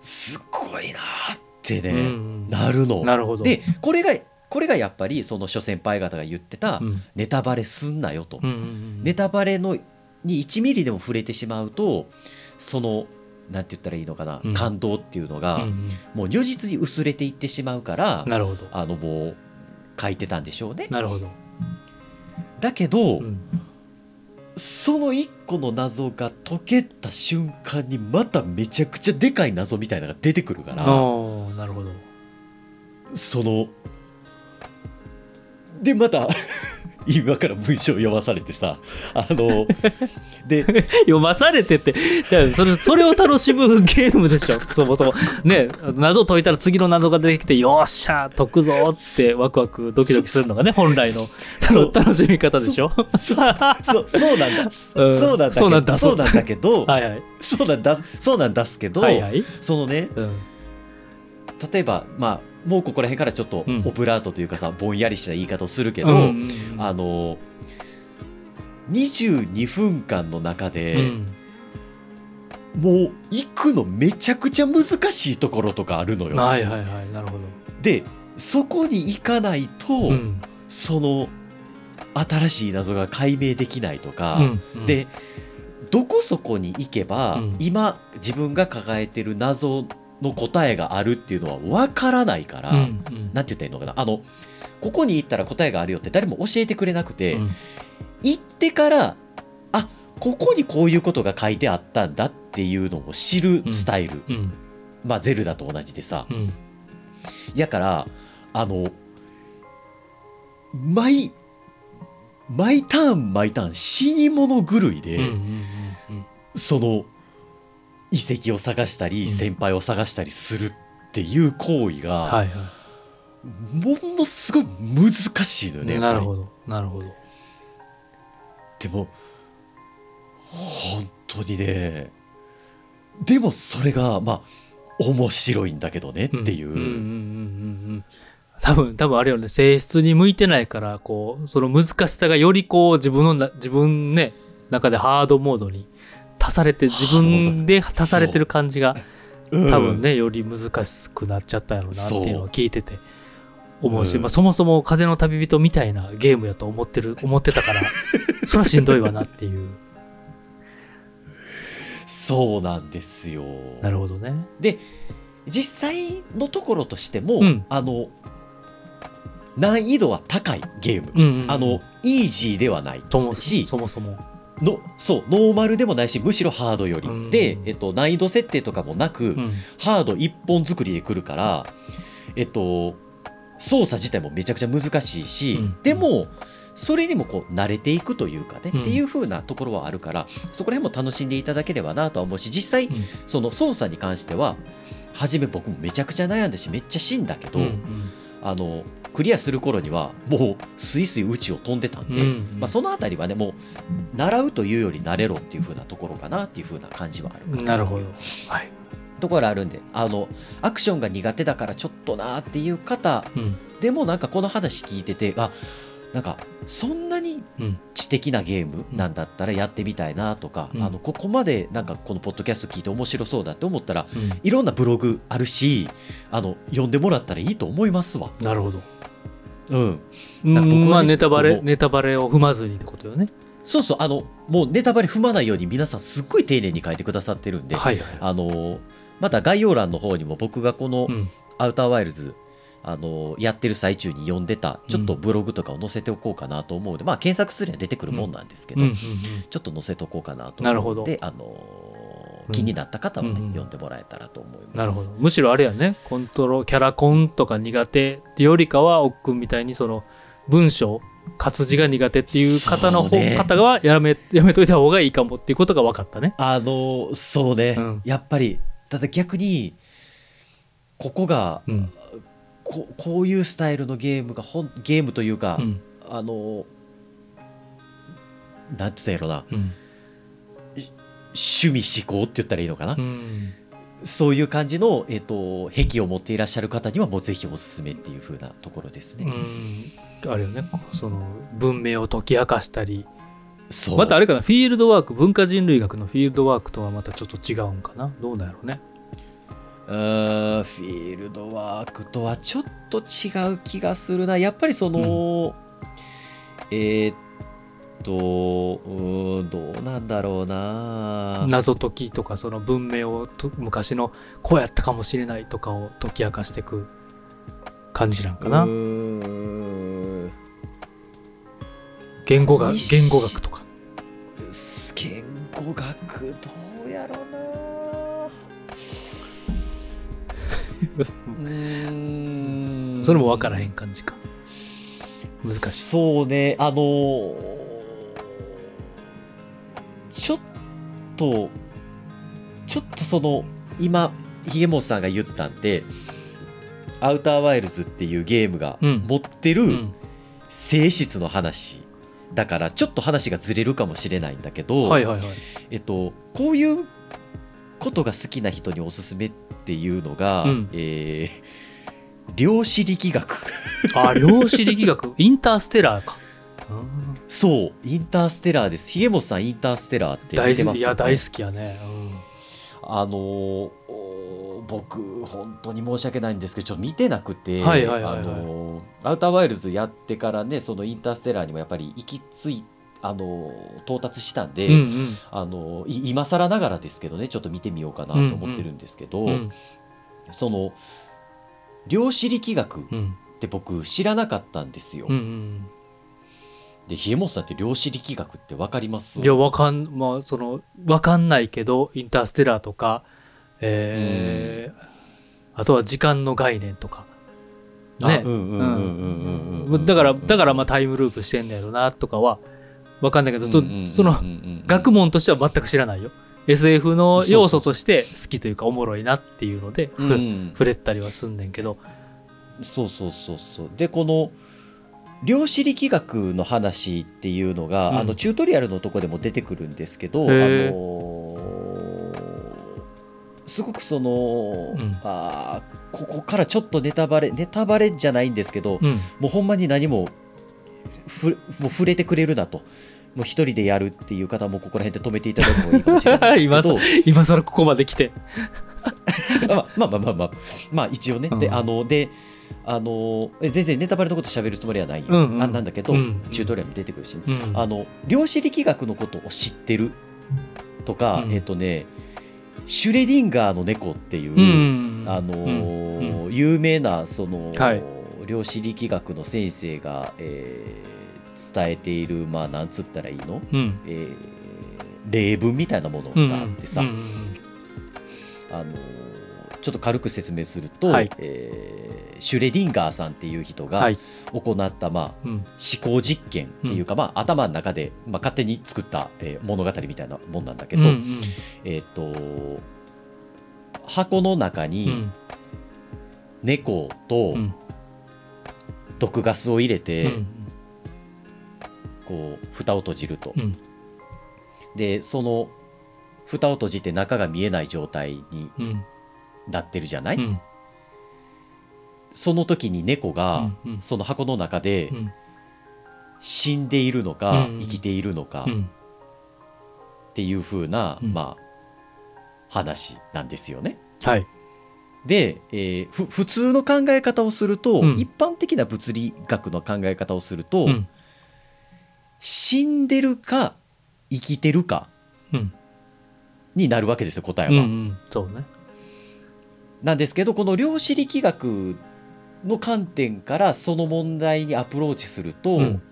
すごいなーってい、ね、うん。なるの。なるほど。で、これが、これがやっぱり、その諸先輩方が言ってた、うん。ネタバレすんなよと。うんうんうんネタバレのに1ミリでも触れてしまうとそのなんて言ったらいいのかな、うん。感動っていうのうが、ん。もう如実に薄れていってしまうからうんなるほど。あのもう書いてたんでしょうね。なるほど、だけど、うん。その1個の謎が解けた瞬間にまためちゃくちゃでかい謎みたいなのが出てくるからなるほど。そのでまた 今から文章を読まされてさあので 読まされてってじゃあそれそれを楽しむゲームでしょ。そもそも。ね謎を解いたら次の謎が出てきてよっしゃ解くぞってワクワクドキドキするのがね本来の楽しみ方でしょ。そう。そう。そう。なんだ、うん。そうなんだけそうなんだ。そうなんだけど、はいはい。そうなんだ。そうなんだすけど、はいはい、そのねうん、例えばまあもうここら辺からちょっとうん。オブラートというかさ、ぼんやりした言い方をするけど、あの22分間の中うで、ん。もう行くのめちゃくちゃ難しいところとかあるのよ。はいはいはいなるほど、でそこに行かないと、うん。その新しい謎が解明できないとか、うん。うん。でどこそこに行けば、うん。今自分が抱えてる謎の答えがあるっていうのは分からないから、うんうん。なんて言ったらいいのかな。あのここに行ったら答えがあるよって誰も教えてくれなくて、うん。行ってからあここにこういうことが書いてあったんだっていうのを知るスタイル、うんまあゼルダと同じでさ、うん。やからあの毎毎ターン毎ターン死に物狂いで、うんうんうん。その遺跡を探したり、うん。先輩を探したりするっていう行為が、はいはものすごい難しいのよねなるほどなるほど。でも本当にねでもそれがまあ面白いんだけどねっていう,、んんうんうんうん。多分多分あれよね性質に向いてないからこうその難しさがよりこう自分のな自分ね中でハードモードに足されて自分で足されてる感じがう。ん。多分ねより難しくなっちゃったんやろうなっていうのを聞いてて思うし、うん。まあ、そもそも風の旅人みたいなゲームやと思ってる思ってたから それはしんどいわなっていう。そうなんですよ。なるほどね。実際のところとしても、うん。あの難易度は高いゲーム、うんうんうんあのイージーではないしそもそものそうノーマルでもないしむしろハードより、うん。で、えっと、難易度設定とかもなく、うん。ハード一本作りで来るからえっと操作自体もめちゃくちゃ難しいし、うん。でもそれにもこう慣れていくというかね、うん。っていう風なところはあるからそこら辺も楽しんでいただければなとは思うし実際、うん。その操作に関しては初め僕もめちゃくちゃ悩んだしめっちゃ死んだけど、うん。あのクリアする頃にはもうスイスイ宇宙を飛んでたんで、うん。うんまあ、そのあたりはねもう習うというより慣れろっていう風なところかなっていう風な感じはあるかうんなるほど。はい。ところあるんであのアクションが苦手だからちょっとなっていう方うん。でもなんかこの話聞いててあなんかそんなにうん。知的なゲームなんだったらやってみたいなとか、うん。あのここまでなんかこのポッドキャスト聞いて面白そうだって思ったらうん。いろんなブログあるしあの読んでもらったらいいと思いますわ。なるほど。うん、うん僕はねまあネタバレネタバレを踏まずにってことよね。そうそうあのもうネタバレ踏まないように皆さんすっごい丁寧に書いてくださってるんで、はいはいあのまた概要欄の方にも僕がこのうん。アウターワイルズ、あのやってる最中に読んでたちょっとブログとかを載せておこうかなと思うので、まあ検索すれば出てくるもんなんですけど、うん。うん。うん。ちょっと載せとこうかなとなるほど。思うので、あのうん。気になった方はね、うん。うん読んでもらえたらと思います。なるほど。むしろあれやねコントロキャラコンとか苦手ってよりかは奥くんみたいにその文章活字が苦手っていう方の方、ね方はやめやめといた方がいいかもっていうことが分かったね。あのそうね、うん。やっぱりただ逆にここがうんここういうスタイルのゲームがほんゲームというか、うん。あのなんて言ったんやろな。うん。趣味思考って言ったらいいのかな、うん。そういう感じの、えっと癖を持っていらっしゃる方にはもうぜひおすすめっていう風なところですうね、ん。あれよね。その文明を解き明かしたり。またあれかな。フィールドワーク文化人類学のフィールドワークとはまたちょっと違うんかな。どうなんやろうねフィールドワークとはちょっと違う気がするな。やっぱりその、えーっとどうなんだろうな。謎解きとかその文明をと昔のこうやったかもしれないとかを解き明かしていく感じなんかな。言語学言語学とか。言語学どうやろううーん。それも分からへん感じか。難しい。そうね。あのーちょっとちょっとその今ひげもさんが言ったんでアウターワイルズっていうゲームがうん。持ってるうん。性質の話だからちょっと話がずれるかもしれないんだけど、はいはいはい。えっと、こういうことが好きな人におすすめっていうのが、うん。えー量子力学。あ量子力学？インターステラーか。うんそうインターステラーです。ひげもさんインターステラーって大見てます？好き。いや大好きやね、あのーお僕本当に申し訳ないんですけどちょっと見てなくてあのーアウターワイルズやってからねそのインターステラーにもやっぱり行き着いあのー到達したんで、うん、うん。あのい今更ながらですけどねちょっと見てみようかなと思ってるんですけど、うん。うんその量子力学っうん。て僕知らなかったんですよ。うんうんでひえもさんって量子力学って分かります？いやわかんまあそのわかんないけどインターステラーとかえーあとは時間の概念とか。ね。だからだからまあタイムループしてんねやろなとかはわかんないけど、その学問としては全く知らないよ。SF の要素として好きというかおもろいなっていうのでふうん。触れたりはすんねんけど。そうそうそうそう。でこの量子力学の話っていうのが、うん。あのチュートリアルのとこでも出てくるんですけど、あのーすごくその、ん。あーここからちょっとネタバレネタバレじゃないんですけど、うん。もうほんまに何もふもう触れてくれるなと。もう一人でやるっていう方もここら辺で止めていただいてもいいかもしれないですけど。今更ここまで来て。まあまあまあまあまあ、まあ、一応ね、でうん。あのであのえ全然ネタバレのこと喋るつもりはないよ、うんうん。あなんだけど、うん。チュートリアルに出てくるし、うん。あの量子力学のことを知ってる？とか、うん。えっ、とねシュレディンガーの猫っていう、うん。あのーうん。有名なその、はい。量子力学の先生が、えー伝えているまあなんつったらいいの、うん。えー例文みたいなものうんがあってさ、うんうんあのーちょっと軽く説明すると、はい。えーシュレディンガーさんっていう人がはい。行った、まあ、うん。思考実験っていうか、まあ、頭の中で、まあ、勝手に作った、えー物語みたいなもんなんだけど、うんうんえっ、と箱の中うにん。猫とうん。毒ガスを入れて、うんこう蓋を閉じると、うん。でその蓋を閉じて中が見えない状態にうん。なってるじゃない、うん。その時に猫がその箱の中でうん。死んでいるのかうん。生きているのかうん。っていう風な、うん。まあ話なんですよね。はい。で、えーふ普通の考え方をすると、うん。一般的な物理学の考え方をすると、うん死んでるか生きてるかうん。になるわけですよ答えは。うんうん。そうね。なんですけどこの量子力学の観点からその問題にアプローチすると、うん。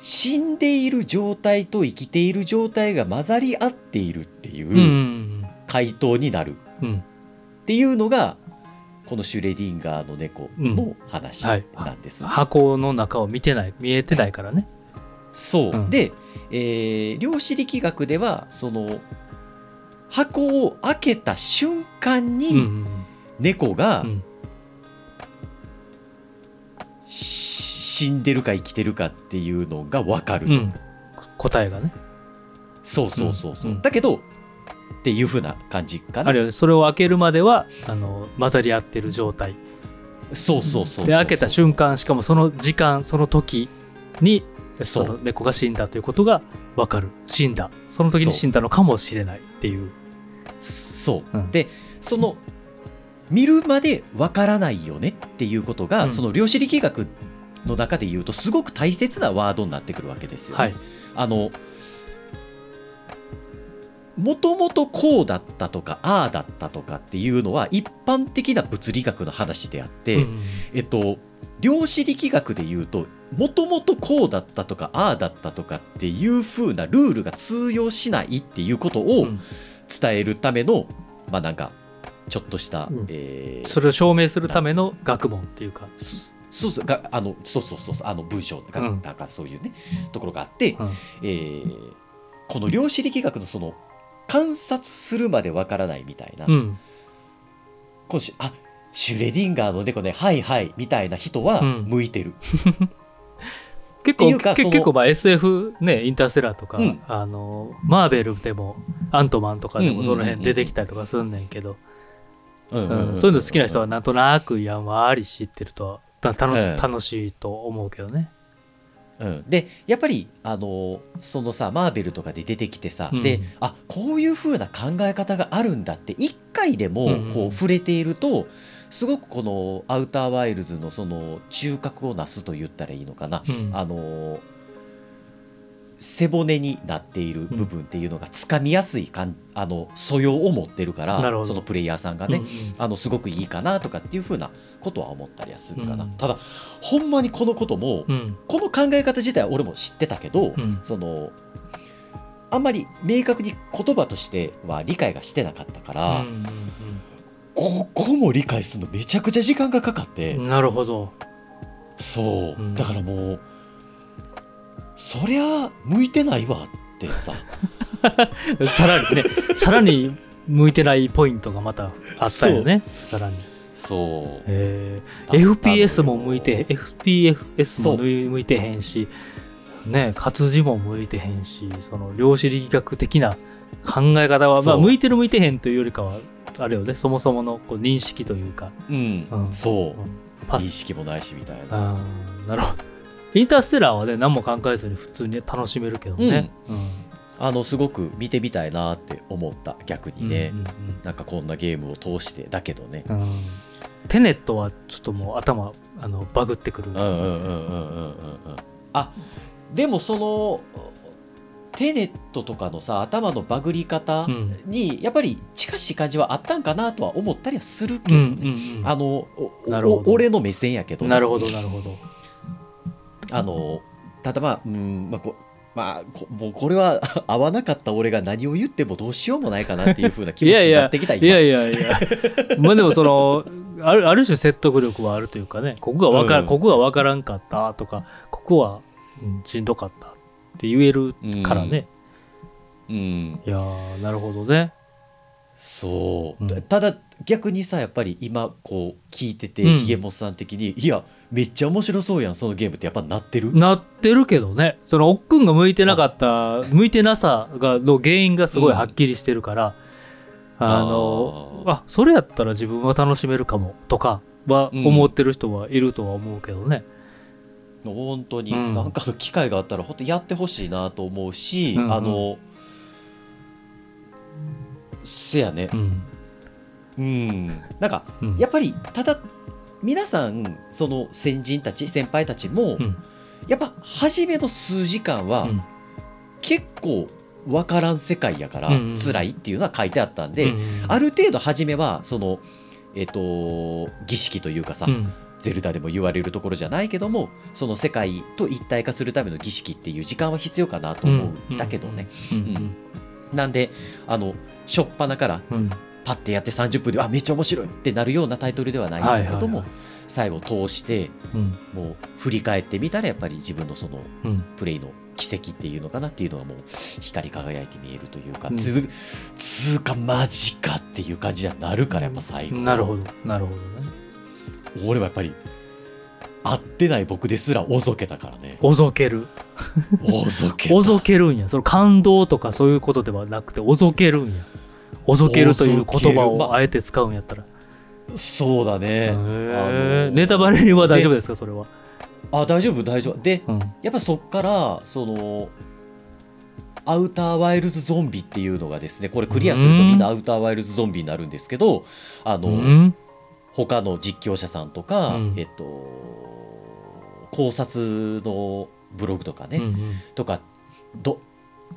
死んでいる状態と生きている状態が混ざり合っているっていうん。回答になる。うん。っていうのがこのシュレディンガーの猫の話はい。なんです。ね。箱の中を見てない見えてないからね。そう、うん。で、えー量子力学ではその箱を開けた瞬間うんうにん。猫が死んでるか生きてるかっていうのが分かると、うん、答えがね。そうそうそうそう、うん。うん。だけどっていう風な感じかな。あるいはそれを開けるまではあの混ざり合ってる状態。そうそうそうで開けた瞬間しかもその時間その時にその猫が死んだということが分かる。死んだ。その時に死んだのかもしれないっていう。そう、うん。でその見るまでわからないよねっていうことが、うん。その量子力学の中で言うとすごく大切なワードになってくるわけですよ、ね。はい。あのもともとこうだったとかああだったとかっていうのは一般的な物理学の話であって、うんえっと量子力学で言うともともとこうだったとかああだったとかっていう風なルールが通用しないっていうことをうん。伝えるための、まあなんかちょっとした、うん。えーそれを証明するための学問っていうか、そそうそうがあのそうそうそうそうあの文章が、うん。なんかそういうねところがあって、うん。えーこの量子力学のその観察するまでわからないみたいな、うん。このしあシュレディンガーの猫ねはいはいみたいな人はうん。向いてる、うかその結構まあ SF ねインターステラーとか、うん。あのマーベルでもアントマンとかでもその辺出てきたりとかすんねんけど、そういうの好きな人はなんとなくやんわり知ってるとはたたのうん楽しいと思うけどね。うん、でやっぱりあのそのさマーベルとかで出てきてさ、うん。であこういう風な考え方があるんだって一回でもこう触れていると、すごくこのアウターワイルズのその中核をなすと言ったらいいのかな、うん。あの背骨になっている部分っていうのがつかみやすいかんあの素養を持ってるからそのプレイヤーさんがね、うんうん。あのすごくいいかなとかっていう風なことは思ったりはするかな、うんただほんまにこのことも、うん。この考え方自体は俺も知ってたけど、うん。そのあんまり明確に言葉としては理解がしてなかったから、うんここも理解するのめちゃくちゃ時間がかかって、うんなるほど。そう、うん。だからもうそりゃ向いてないわってさ。さらにねさらに向いてないポイントがまたあったよね。さらに。そう。えだったのよ FPS も向いてうも向いてへんしね活字も向いてへんしその量子力学的な考え方はまあ向いてる向いてへんというよりかはあれよねそもそものこう認識というか、うん、うん。そう。うん。認識もないしみたいな。あーなるほどインターステラーはね何も考えずに普通に楽しめるけどね、うん。あのすごく見てみたいなって思った逆にね、うんうんなんかこんなゲームを通してだけどね。うん。うんテネットはちょっともう頭あのバグってくる、うんうんうんうんうんうんうん。あでもそのテネットとかのさ頭のバグり方うん。にやっぱり近しい感じはあったんかなとは思ったりはするけうんど、うんうん。あの俺の目線やけどね、なるほどなるほどあのただまあうんまあこまあこもうこれは 合わなかった俺が何を言ってもどうしようもないかなっていう風な気持ちになってきたいやいやいや。まあでもそのあるある種説得力はあるというかねここがわか、うん。ここが分からんかったとかここは、うんしんどかったって言えるからね、うん。いやーなるほどねそう、うん。ただ逆にさやっぱり今こう聞いてて、うん。ひげもっさん的にいやめっちゃ面白そうやんそのゲームってやっぱなってる？なってるけどね。そのおっくんが向いてなかった向いてなさがの原因がすごいはっきりしてるから、あのあー。あそれやったら自分は楽しめるかもとかはうん。思ってる人はいるとは思うけどね、本当に、うん。なんかの機会があったら本当やってほしいなと思うし、うんうん。あのせやね。うん。うん。なんかうん。やっぱりただ皆さんその先人たち先輩たちも、うん。やっぱ初めの数時間はうん。結構分からん世界やからうんうん辛いっていうのは書いてあったんで、うんある程度初めはそのえっ、と儀式というかさ、うん。ゼルダでも言われるところじゃないけどもその世界と一体化するための儀式っていう時間は必要かなと思うんだけどね、うんなんであの初っ端からうん。うんパッてやって30分であめっちゃ面白いってなるようなタイトルではないんだけども、はい。はい最後通してうん。もう振り返ってみたらやっぱり自分のそのうん。プレイの奇跡っていうのかなっていうのはもう光り輝いて見えるというか、うん。つつうかマジかっていう感じにはなるからやっぱ最後。なるほどなるほどね。俺はやっぱり会ってない僕ですらおぞけたからね。おぞけるおぞけたおぞけるんや。その感動とかそういうことではなくておぞけるんや。おぞけるという言葉をあえて使うんやったら、そうだね。ー。のネタバレは大丈夫ですか？それは、あ大丈夫大丈夫。でうん、やっぱそっからそのアウターワイルズゾンビっていうのがですねこれクリアするとみんなアウターワイルズゾンビになるんですけどあの、うん。他の実況者さんとか、うん。えっと考察のブログとかね、うんうん。とかど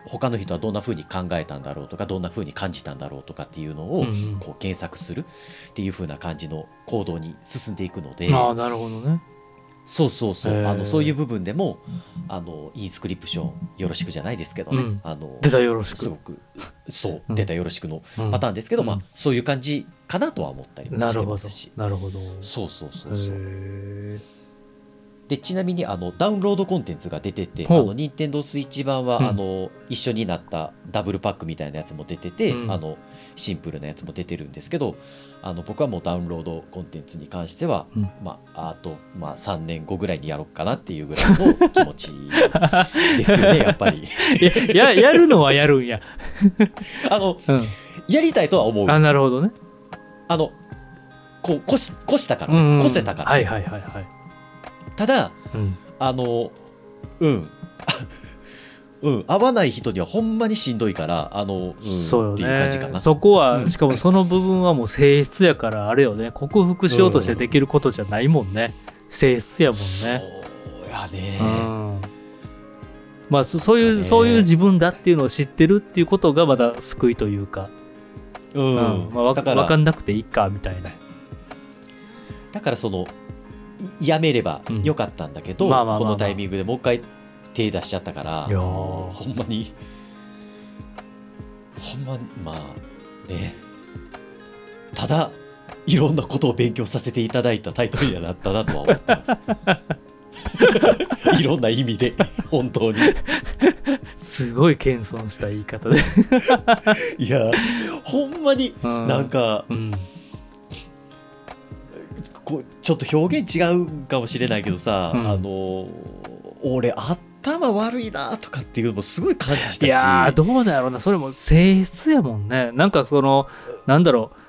他の人はどんな風に考えたんだろうとかどんな風に感じたんだろうとかっていうのをこう検索するっていう風な感じの行動に進んでいくので、ああなるほどね。そうそうそう、あのそういう部分でもあのインスクリプションよろしくじゃないですけどね、うん。あの出たよろしく。すごく。そう。うん。出たよろしくのうん。パターンですけど、うん。まあそういう感じかなとは思ったりもしてなるほど。ますし。なるほど。そうそうそうへそう。ーでちなみにあのダウンロードコンテンツが出ててあの任天堂スイッチ版は、うん。あの一緒になったダブルパックみたいなやつも出てて、うん。あのシンプルなやつも出てるんですけどあの僕はもうダウンロードコンテンツに関しては、うん。まあ、あと、まあ、3年後ぐらいにやろうかなっていうぐらいの気持ちですよね やっぱり。やややるのはやるんや、あのうやりたいとは思う。ん、あなるほどね。あのこう越し越したから、うんうん。越せたから、はいはいはいはい、ただうん、あのうん。うん合わない人にはほんまにしんどいからあの、うん、そうっていう感じかな。そこは、うん。しかもその部分はもう性質やからあれよね。克服しようとしてできることじゃないもんね、性質やもんね。そうやね、うん。まあそそういう、だね。そういう自分だっていうのを知ってるっていうことがまた救いというか、うん。うん。まあ、わだか分からんなくていいかみたいな。だからそのいやめればよかったんだけど、このタイミングでもう一回手出しちゃったからほんまにほんまにまあね。ただいろんなことを勉強させていただいたタイトルにはなったなとは思ってます。いろんな意味で本当に。すごい謙遜した言い方で、いやほんまにうん。なんかうんこうちょっと表現違うかもしれないけどさ、うん。あの俺頭悪いなとかっていうのもすごい感じたし。いやーどうだろうな。それも性質やもんね。なんかそのなんだろう。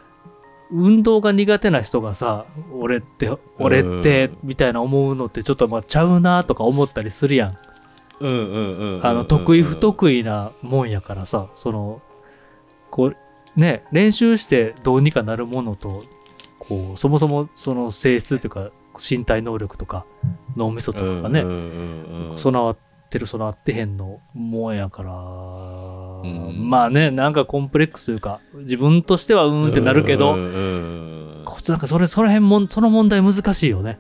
運動が苦手な人がさ俺って俺ってみたいな思うのってちょっとまあちゃうなとか思ったりするやんうんうんうんうんうん。あの得意不得意なもんやからさそのこうね練習してどうにかなるものとこうそもそもその性質というか身体能力とか脳みそとかがね、うんうんうんうん備わってる備わってへんのもんやから、ん。まあねなんかコンプレックスというか自分としてはうーんってなるけど、うんうんこなんかそれその辺もその問題難しいよね。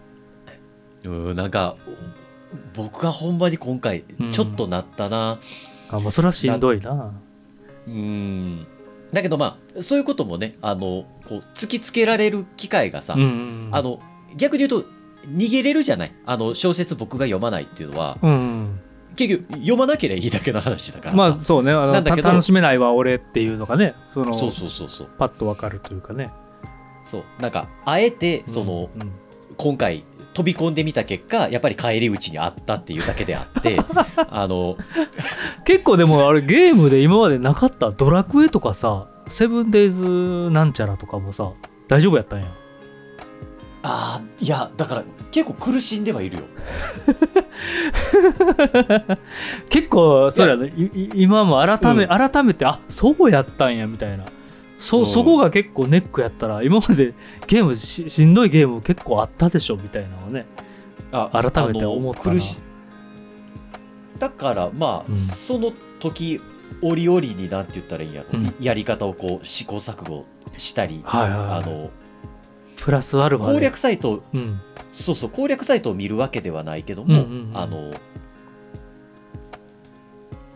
うんうんなんか僕がほんまに今回うん。ちょっとなったな。あもうそれはしんどいな。うんだけどまあそういうこともねあのこう突きつけられる機会がさ、うんうんあの逆に言うと逃げれるじゃない。あの小説僕が読まないっていうのはうんうん。結局読まなければいいだけの話だからさ、まあそうね。あのなんだけどた楽しめないわ俺っていうのがねそのそうそうそうそう。パッとわかるというかね。そう。なんかあえてその、うんうん。今回飛び込んでみた結果やっぱり返り討ちにあったっていうだけであって あの結構でもあれゲームで今までなかったドラクエとかさセブンデイズなんちゃらとかもさ大丈夫やったんや。あーいやだから結構苦しんではいるよ。結構そうやね。今も改め、うん。改めてあそうやったんやみたいなそ,、うん。そこが結構ネックやったら今までゲームししんどいゲーム結構あったでしょみたいなのをねあ改めて思ったな。だからまあ、うん。その時折々になんて言ったらいいんやろ、うん。やり方をこう試行錯誤したり、はいはいはい。あのプラスアルファで。攻略サイトうん。そうそう攻略サイトを見るわけではないけども、うんうんうん。あの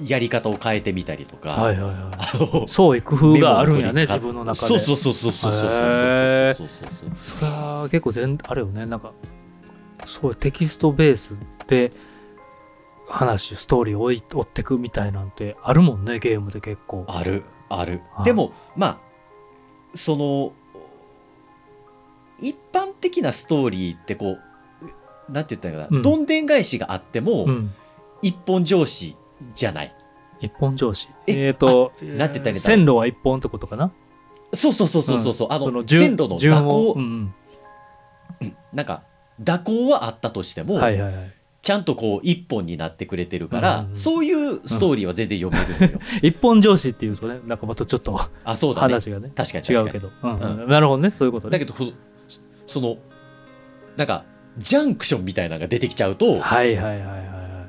やり方を変えてみたりとか、はいはいはいあの創意工夫があるんやね自分の中で。そうそうそうそうそうそうそうそうそうそうそれは結構全あれよねなんかそうテキストベースで話ストーリーを追い追ってくみたいなんてあるもんねゲームで結構あるあるはいでもまあその一般的なストーリーってこうなんて言ったらいいかな、うんどんでん返しがあっても、うん一本上司じゃない。一本上司。ええっ、となんて言ったら線路は一本ってことかな？そうそうそうそうそう、あのそ順線路の蛇行、うんなんか蛇行はあったとしても、うん、はいはいはい。ちゃんとこう一本になってくれてるから、うんそういうストーリーは全然読めるのよ、一本上司っていうとねなんかまたちょっとあそうだね。話がね確かに違うけど、うんうん。うなるほどねそういうことね。だけどこそのなんかジャンクションみたいなのが出てきちゃうと、はいはいはいはいはい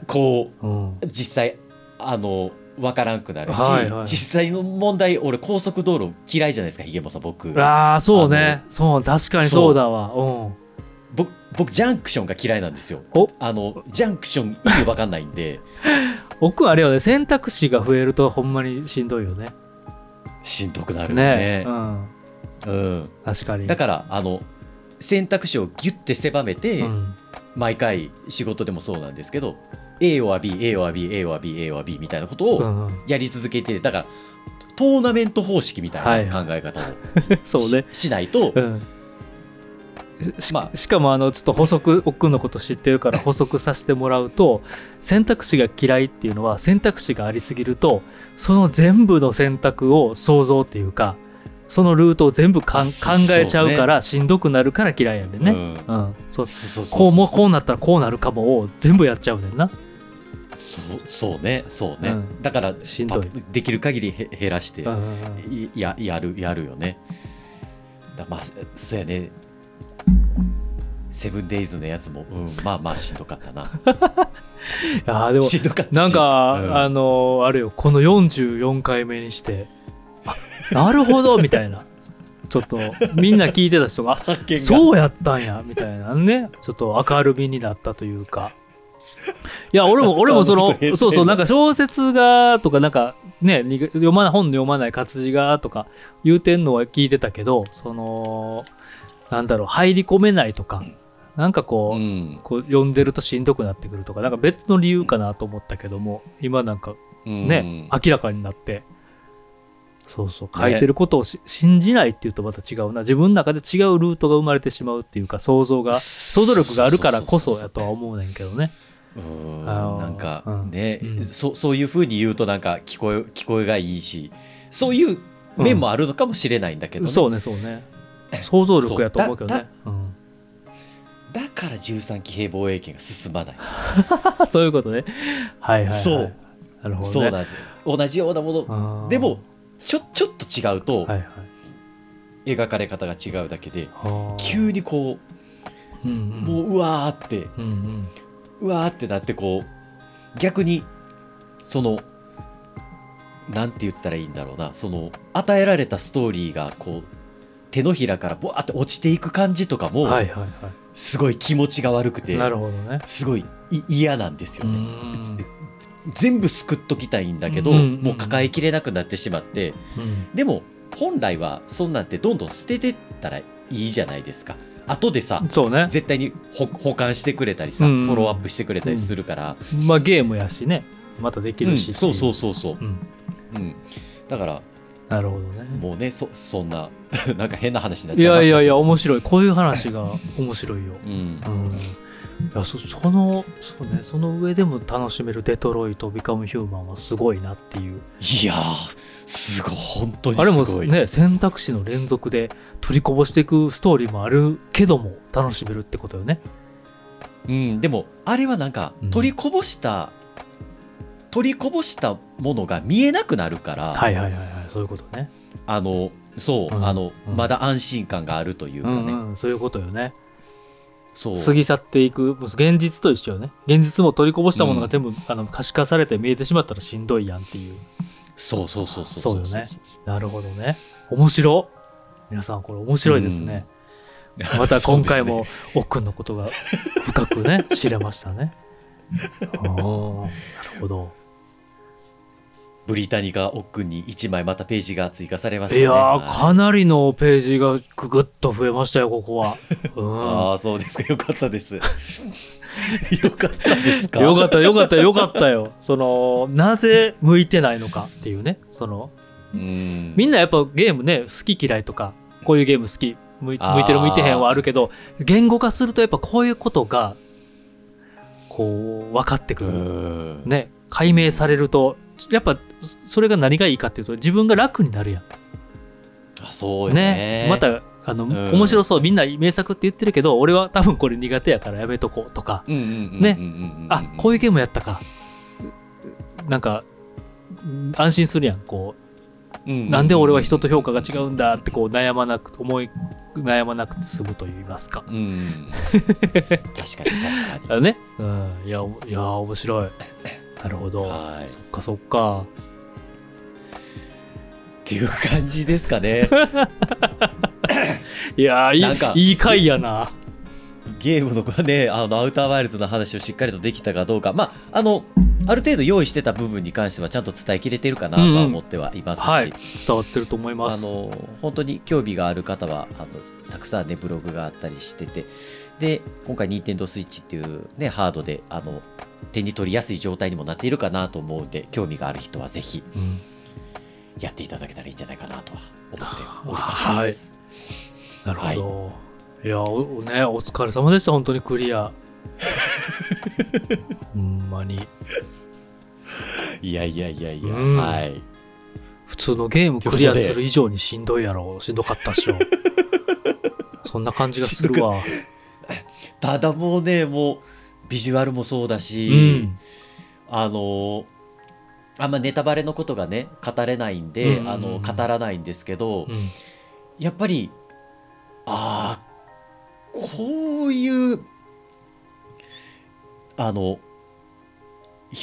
こうん。う実際あの分からんくなるし、はいはい。実際の問題俺高速道路嫌いじゃないですかひげもさん僕。ああそうね。そう確かにそう。だわ。うん。僕僕ジャンクションが嫌いなんですよ。お。あのジャンクション意味分かんないんで。僕あれよね選択肢が増えるとほんまにしんどいよね。しんどくなるよね。ね。うん。うん、確かに。だからあの選択肢をギュッて狭めて、うん。毎回仕事でもそうなんですけど A は B A は B A は B A は B みたいなことをやり続けてだからトーナメント方式みたはいい。な考え方を そうね。ししないと、うん。しましかもあのちょっと補足奥君のこと知ってるから補足させてもらうと選択肢が嫌いっていうのは選択肢がありすぎるとその全部の選択を想像っていうかそのルートを全部考そえちゃうからしんどくなるから嫌いやね。ん。ね。こうもこうなったらこうなるかもを全部やっちゃうねんな。そうそうねそうね、うん。だからしんどい。パできる限りへ減らしてややるやるよね。だまあそうやね。セブンデイズのやつも、うん、まあまあしんどかったな。いやーでもしんどかったし。なんか、うん。あのーあれよこの44回目にしてあなるほどみたいな。ちょっとみんな聞いてた人が。そうやったんやみたいなね。ちょっと明るみになったというかいや 俺も俺もそのそうそうなんか小説がとかなんかねに読まない本読まない活字がとか言うてんのは聞いてたけどそのなんだろう入り込めないとかなんかこう、うん。こう読んでるとしんどくなってくるとかなんか別の理由かなと思ったけども今なんかね、明らかになって。そうそう書いてることをし、信じないっていうとまた違うな。自分の中で違うルートが生まれてしまうっていうか想像が想像力があるからこそやとは思うねんけどね。うんあのなんかうん。ね、うん。そそういうふうに言うとなんか聞こえ聞こえがいいしそういう面もあるのかもしれないんだけど、ね。そうねそうね。想像力やと思うけどね。う。ん。だから13騎兵防衛権が進まない、そういうことね。はいはい、はい、そう。なるほどね。そうなんですよ。同じようなもの。でもちょちょっと違うとはいはい。描かれ方が違うだけで、急にこうんううん。もううわーってうんうんうわーってなってこう逆にそのなんて言ったらいいんだろうな。その与えられたストーリーがこう手のひらからボワーって落ちていく感じとかも、はいはいはすごい気持ちが悪くていなるほどね。すごいい嫌なんですようね。全部救っときたいんだけど、うん。うんうんもう抱えきれなくなってしまって。うん。でも本来はそんなんてどんどん捨ててったらいいじゃないですか後でさそうね。絶対にほ保管してくれたりさ、うん。うんフォローアップしてくれたりするから、まあゲームやしね。またできうん。るし、そうそうそうそう、うん。うん、だからなるほどね。もうねそそんな なんか変な話になっいちゃいましたけど。やいやいや面白い。こういう話が面白いよ、うん。うん、いやそそのそうねその上でも楽しめるデトロイト・ビカム・ヒューマンはすごいなっていう。いやーすごい本当にあれもね選択肢の連続で取りこぼしていくストーリーもあるけども楽しめるってことよね。うん、でもあれはなんかうん。取りこぼした、取りこぼしたものが見えなくなるから、はいはいはいはいそういうことね。あのそう、うんあのうん。まだ安心感があるといううかね、んうんそういうことよね過ぎ去っていく現実と一緒よね。現実も取りこぼしたものがうん。全部、あの可視化されて見えてしまったらしんどいやんっていう。そうそうそうそうそうよね。なるほどね。面白皆さんこれ面白いですね、また 今回も奥のことが深くね知れましたね。ああなるほどブリタニカ奥に1枚またページが追加されましたね。いやかなりのページがぐぐっと増えましたよここは、うああそうですか。よかったです。よかったですか？ん、よかったよかったよかったよ。そのなぜ向いてないのかっていうね。そのうん。みんなやっぱゲームね好き嫌いとかこういうゲーム好き向いてる向いてへんはあるけど言語化するとやっぱこういうことがこう分かってくうる、ん。ね解明されるとやっぱそれが何がいいかっていうと自分が楽になるやんあそうよねねまたあの、ん面白そうみんな名作って言ってるけど俺は多分これ苦手やからやめとこうとか、ねあこういうゲームやったかなんか安心するやんこうなんで俺は人と評価が違うんだってこう悩まなく思い悩まなくて済むと言いますか。うん確かに確かにあね、うん、いやおいや面白い。なるほど。はいそっかそっか。っていう感じですかね いやいなんかいいい回やな。ゲームのねあのアウターワイルズの話をしっかりとできたかどうかまああのある程度用意してた部分に関してはちゃんと伝えきれてるかなとは思ってはいますし、はい伝わってると思います。あの本当に興味がある方はあのたくさんねブログがあったりしててで今回 Nintendo Switch っていうねハードであの手に取りやすい状態にもなっているかなと思うので興味がある人はぜひうんやっていただけたらいいんじゃないかなとは思っております。はいなるほど。い、やおねお疲れ様でした本当にクリア。ほんまにいやいやいやいや、うんはい。普通のゲームクリアする以上にしんどいやろしんどかったっしょ。そんな感じがするわ。ただもうねもうビジュアルもそうだうし、ん。あのあんまネタバレのことがね語れないんで、うんうんうんあの語らないんですけど、うんやっぱりああこういうあの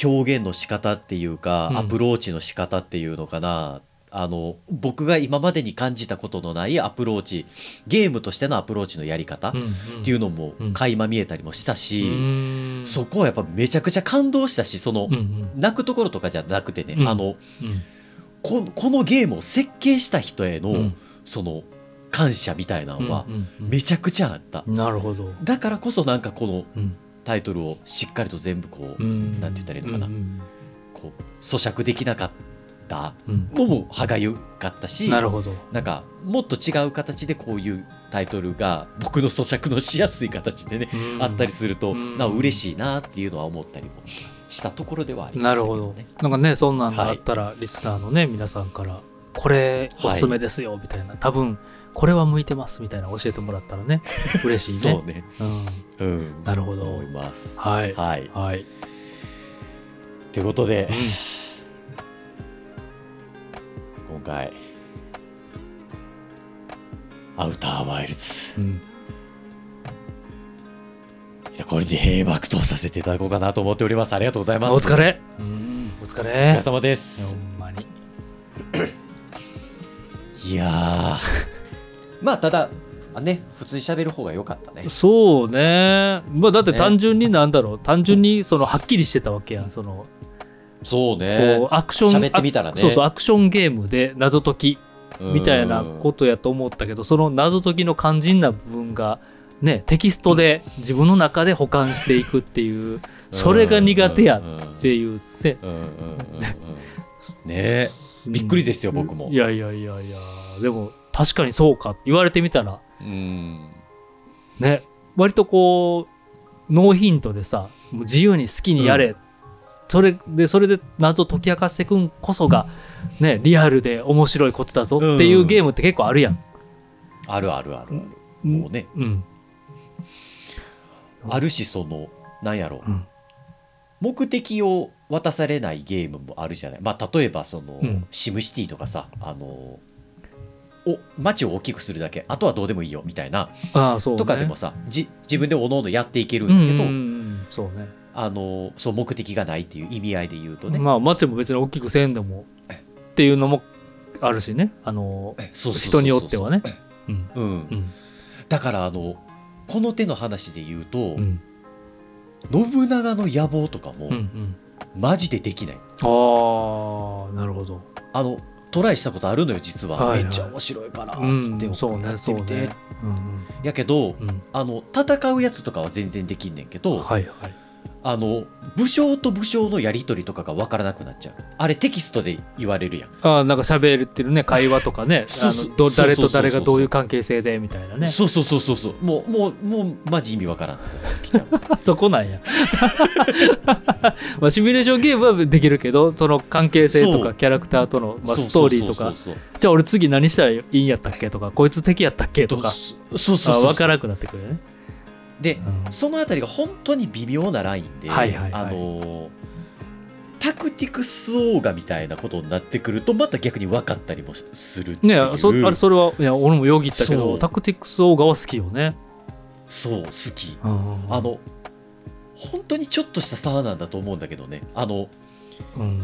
表現の仕方っていうか、うんアプローチの仕方っていうのかなあの僕が今までに感じたことのないアプローチゲームとしてのアプローチのやり方っうん。ていうのもうん。垣間見えたりもしたし、うん。そこはやっぱめちゃくちゃ感動したしその、うんうん。泣くところとかじゃなくてね、うん。あのうん。ここのゲームを設計した人への、うん。その感謝みたいなのはうんうんうん。めちゃくちゃあった、なるほど。だからこそなんかこのうん。タイトルをしっかりと全部こう、うん。なんて言ったらいいのかな。うん。こう咀嚼できなかったうんのも歯がゆかったしなるほど。なんかもっと違う形でこういうタイトルが僕の咀嚼のしやすい形でね、うんあったりすると、うんな嬉しいなっていうのは思ったりもしたところではありまなるほど。なんかね、そんなんがあったら、リスナーのね、皆さんから、これおすすめですよ、みたいな。多分、これは向いてます、みたいな教えてもらったらね、嬉しいね。そうね、うん。うん、なるほど思います。はいはい、はい。ということでうん今回アウターワイルズうん。これで閉幕とさせていただこうかなと思っておりますありがとうございますお疲れ。うん。お疲お疲れれ。様ですほんまに。いやーまあただあね普通に喋る方が良かったねそうね。まあ、だってね単純になんだろう、単純に、その、はっきりしてたわけやん。その、そうね。こうアクションね。あそうそうアクションゲームで謎解きみたいなことやと思ったけどその謎解きの肝心な部分がねテキストで自分の中で保管していくっていうそれが苦手やっていうね。うんうんうんうん ね。えびっくりですよ僕も。いやいやいやいや。でも確かにそうか。って言われてみたら。うん。ね。割とこうノーヒントでさ自由に好きにやれ、それでそれで謎解き明かしていくんこそがねリアルで面白いことだぞっていうゲームって結構あるやん。あるあるあるある。もうね。うん。あるしそのなんやろう。ん。目的を渡されないゲームもあるじゃない。まあ例えばその、うん。シムシティとかさあのお街を大きくするだけ。あとはどうでもいいよみたいな。ああそう、ね、とかでもさ、じ自分でおのおのやっていけるんうんうんだけど、うん。そうねあのそう目的がないっていう意味合いで言うとね、まあ街も別に大きくせんでもっていうのもあるしね。あの人によってはね。うん。うん。うん。だからあのこの手の話で言うと、うん。信長の野望とかも、うんうん。マジでできない。ああなるほど。あのトライしたことあるのよ実は、はいはい。めっちゃ面白いからってやねってみて、やけどあの戦うやつとかは全然できんねんけど、はいはいあの武将と武将のやり取りとかが分からなくなっちゃう。あれテキストで言われるやん。ああなんか喋ってるね。会話とかね。誰と誰がどういう関係性でみたいなね。そうそうそうそうそう。もうもうもうマジ意味分からんってきちゃう。そこなんや。まあシミュレーションゲームはできるけどその関係性とかキャラクターとの、まあ、ストーリーとか。じゃあ俺次何したらいいんやったっけとかこいつ敵やったっけとか。そうそうそうそう。あ分からなくなってくるよね、でうん。そのあたりが本当に微妙なラインで、はいはいはい。あのータクティクスオーガみたいなことになってくるとまた逆に分かったりもするっていう。ねそあれそれはいや俺もよぎったけどタクティクスオーガは好きよね、そう好き。うん。あの本当にちょっとした差なんだと思うんだけどね。あのうん、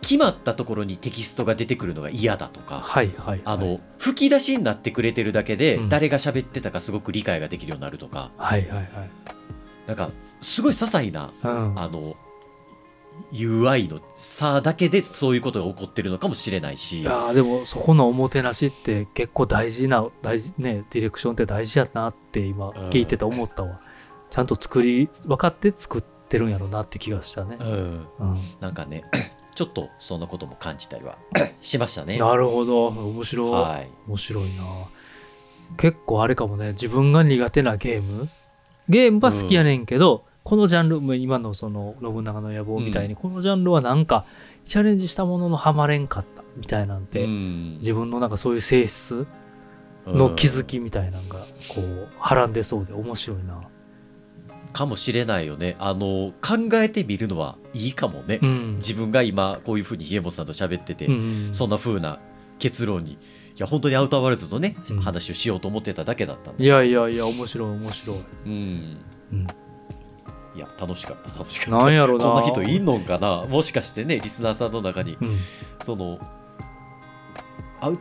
決まったところにテキストが出てくるのが嫌だとかはいはい、はい、あの吹き出しになってくれてるだけでうん。誰が喋ってたかすごく理解ができるようになるとか、はいはいはい。なんかすごい些細なうん。あの UI の差だけでそういうことが起こってるのかもしれないし。いやーでもそこのおもてなしって結構大事な大事ねディレクションって大事やなって今聞いてて思ったわ、ちゃんと作り分かって作ってるんやろうなって気がしたね。う、ん、うん。なんかねちょっとそんなことも感じたりは しましたね。なるほど。面白い、はい、面白いな。結構あれかもね自分が苦手なゲーム。ゲームは好きやねんけど、このジャンルもう今のその信長の野望みたいに、このジャンルはなんかチャレンジしたもののハマれんかったみたいなんて、うん。自分のなんかそういう性質の気づきみたいなのがこうはらんでそうで面白いな。かもしれないよねあの考えてみるのはいいかもね、うん。自分が今こういうふうに家元さんと喋ってて、うんそんな風な結論にいや本当にアウターワールドのね、うん話をしようと思ってただけだったいやいやいや面白い面白い。うんうん。いや楽しかった楽しかったなんやろな。こんな人いんのんかな？もしかしてねリスナーさんの中にうん。そのアウ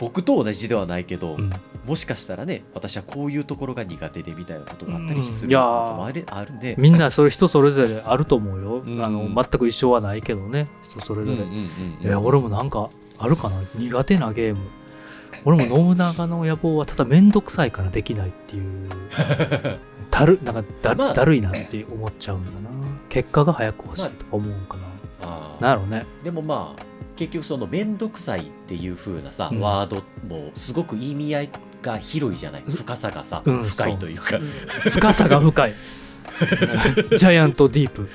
僕と同じではないけど、うん。もしかしたらね私はこういうところが苦手でみたいなことがあったりするのかもあれあるんで、みんなそれ人それぞれあると思うよ。うん。あの全く一緒はないけどね。人それぞれ。うんうんうんうん。いや俺もなんかあるかな。苦手なゲーム。俺も信長の野望はただ面倒くさいからできないっていう。だるなんかだ,、まあ。だるいなって思っちゃうんだな。結果が早く欲しいとか思うんかな、あ。ーなんやろうね。でもまあ結局その面倒くさいっていう風なさ、うん。ワードもすごく意味合いが広いじゃない？深さがさ、うん深いというか。深さが深い。ジャイアントディープ、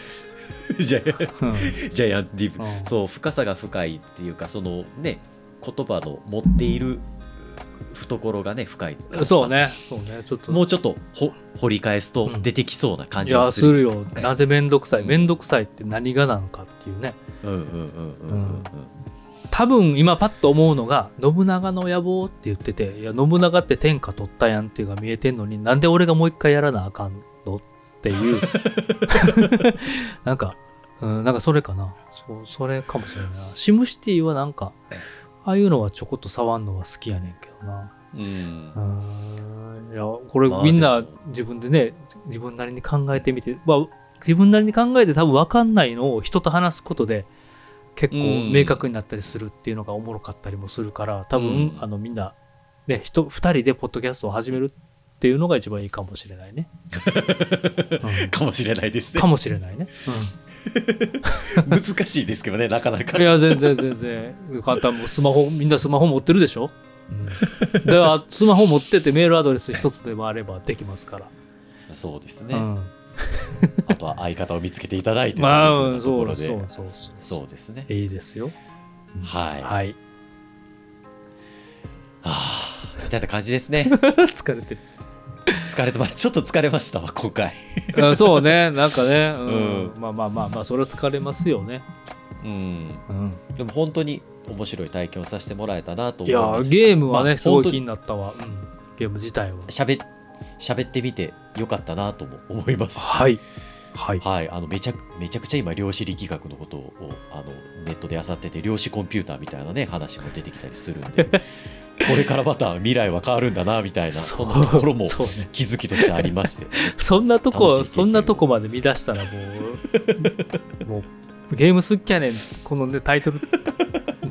ジャイアントディープ、うん。そう深さが深いっていうかそのね言葉の持っている懐がね深いそうね。そうね。ちょっと。もうちょっとほ掘り返すとうん。出てきそうな感いじがする、やするよ。なぜ面倒くさい？面倒くさいって何がなのかっていうね。うんうんうんうんうん多分今パッと思うのが信長の野望って言ってていや信長って天下取ったやんっていうのが見えてんのになんで俺がもう一回やらなあかんのっていう。なんか、うん、なんかそれかな。そうそれかもしれないな。シムシティはなんかああいうのはちょこっと触んのは好きやねんけどな。うん。いやこれまあみんな自分でね自分なりに考えてみて、まあ、自分なりに考えて多分分かんないのを人と話すことで結構うん。明確になったりするっていうのがおもろかったりもするから多分、うん。あのみんな、ね、人2人でポッドキャストを始めるっていうのが一番いいかもしれないね。うん。かもしれないですね。かもしれないね。難しいですけどねなかなか。うん、いや全然全然。簡単もうスマホみんなスマホ持ってるでしょ、うん、だからスマホ持っててメールアドレス一つでもあればできますから。そうですね、うん。あとは相方を見つけていただいてまあそうそうそうそう。そうですね。いいですよ。はい、はい。はあみたいな感じですね。疲れてる。疲れてます。ちょっと疲れましたわ今回。あそうね、なんかね、うん。うん。まあまあまあまあ、それは疲れますよね。うん。うん、でも本当に面白い体験をさせてもらえたなといや思いますゲームはね、まあすごい気にになったわ。うん、ゲーム自体は。しゃべ喋ってみてよかったなとも思いますしはい。はい。はい、あのめちゃめちゃくちゃ今量子力学のことをあのネットで漁ってて量子コンピューターみたいなね話も出てきたりするんで これからまた未来は変わるんだなみたいなそんなところも。気づきとしてありまして そんなとこ、そんなとこまで見出したらもう、もう、ゲーム好きやねん、このね、タイトル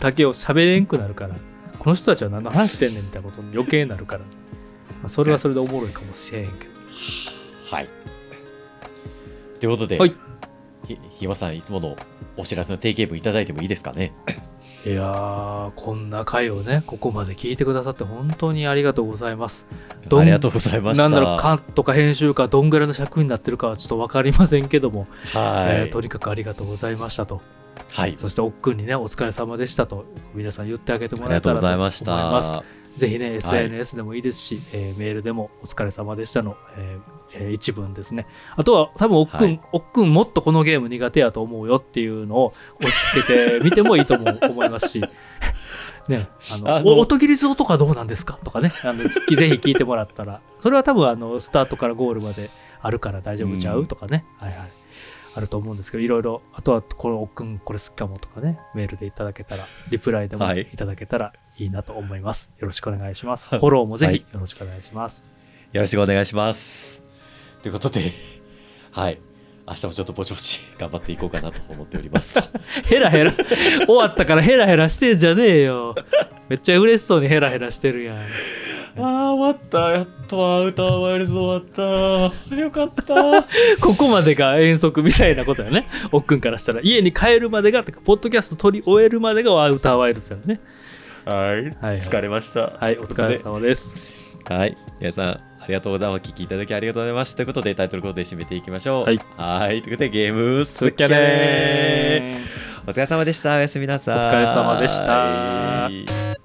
だけを喋れんくなるから、この人たちは何の話してんねんみたいなことに余計になるから、まあ、それはそれでおもろいかもしれんけど。はいとということで、はいひひまさんいつものお知らせの定型文いただいてもいいですかね？いやー、こんな回をね、ここまで聞いてくださって本当にありがとうございます。どんありがとうございましたなんだろう、カットか編集か、どんぐらいの尺になってるかはちょっとわかりませんけども、はい、えーとにかくありがとうございましたと。はい。そして、おっくんにね、お疲れ様でしたと、皆さん言ってあげてもらえたらと思いましたます。ぜひね、SNS でもいいですし、えーメールでもお疲れ様でしたの、えーえー一文ですね。あとは、多分おっくん、はい。おっくんもっとこのゲーム苦手やと思うよっていうのを押し付けてみてもいいと思う思いますし、ね、あの、あのお音切り図とかどうなんですかとかね、あの、ぜひ聞いてもらったら、それは多分あの、スタートからゴールまであるから大丈夫ちゃう、うんとかね、はいはい。あると思うんですけど、いろいろ、あとは、このおっくんこれ好きかもとかね、メールでいただけたら、リプライでもはいいただけたらいいなと思います。よろしくお願いします。フォローもぜはいひよろしくお願いします。よろしくお願いしますということで はい明日もちょっとぼちぼち頑張っていこうかなと思っております ヘラヘラ、終わったからヘラヘラしてんじゃねえよ。めっちゃ嬉しそうにヘラヘラしてるやん。あー終わった。やっとアウターワイルド終わった。よかった。ここまでが遠足みたいなことやね。おっくんからしたら。家に帰るまでが、てかポッドキャスト撮り終えるまでがアウターワイルドだよね。はい、はい疲れました。はい、お疲れ様です。はい皆さんありがとうござい。ますお聞きいただきありがとうございます。ということでタイトルコードで締めていきましょう。はい。はい。ということでゲームすっきゃねー。お疲れ様でした。おやすみなさい。お疲れ様でした。はい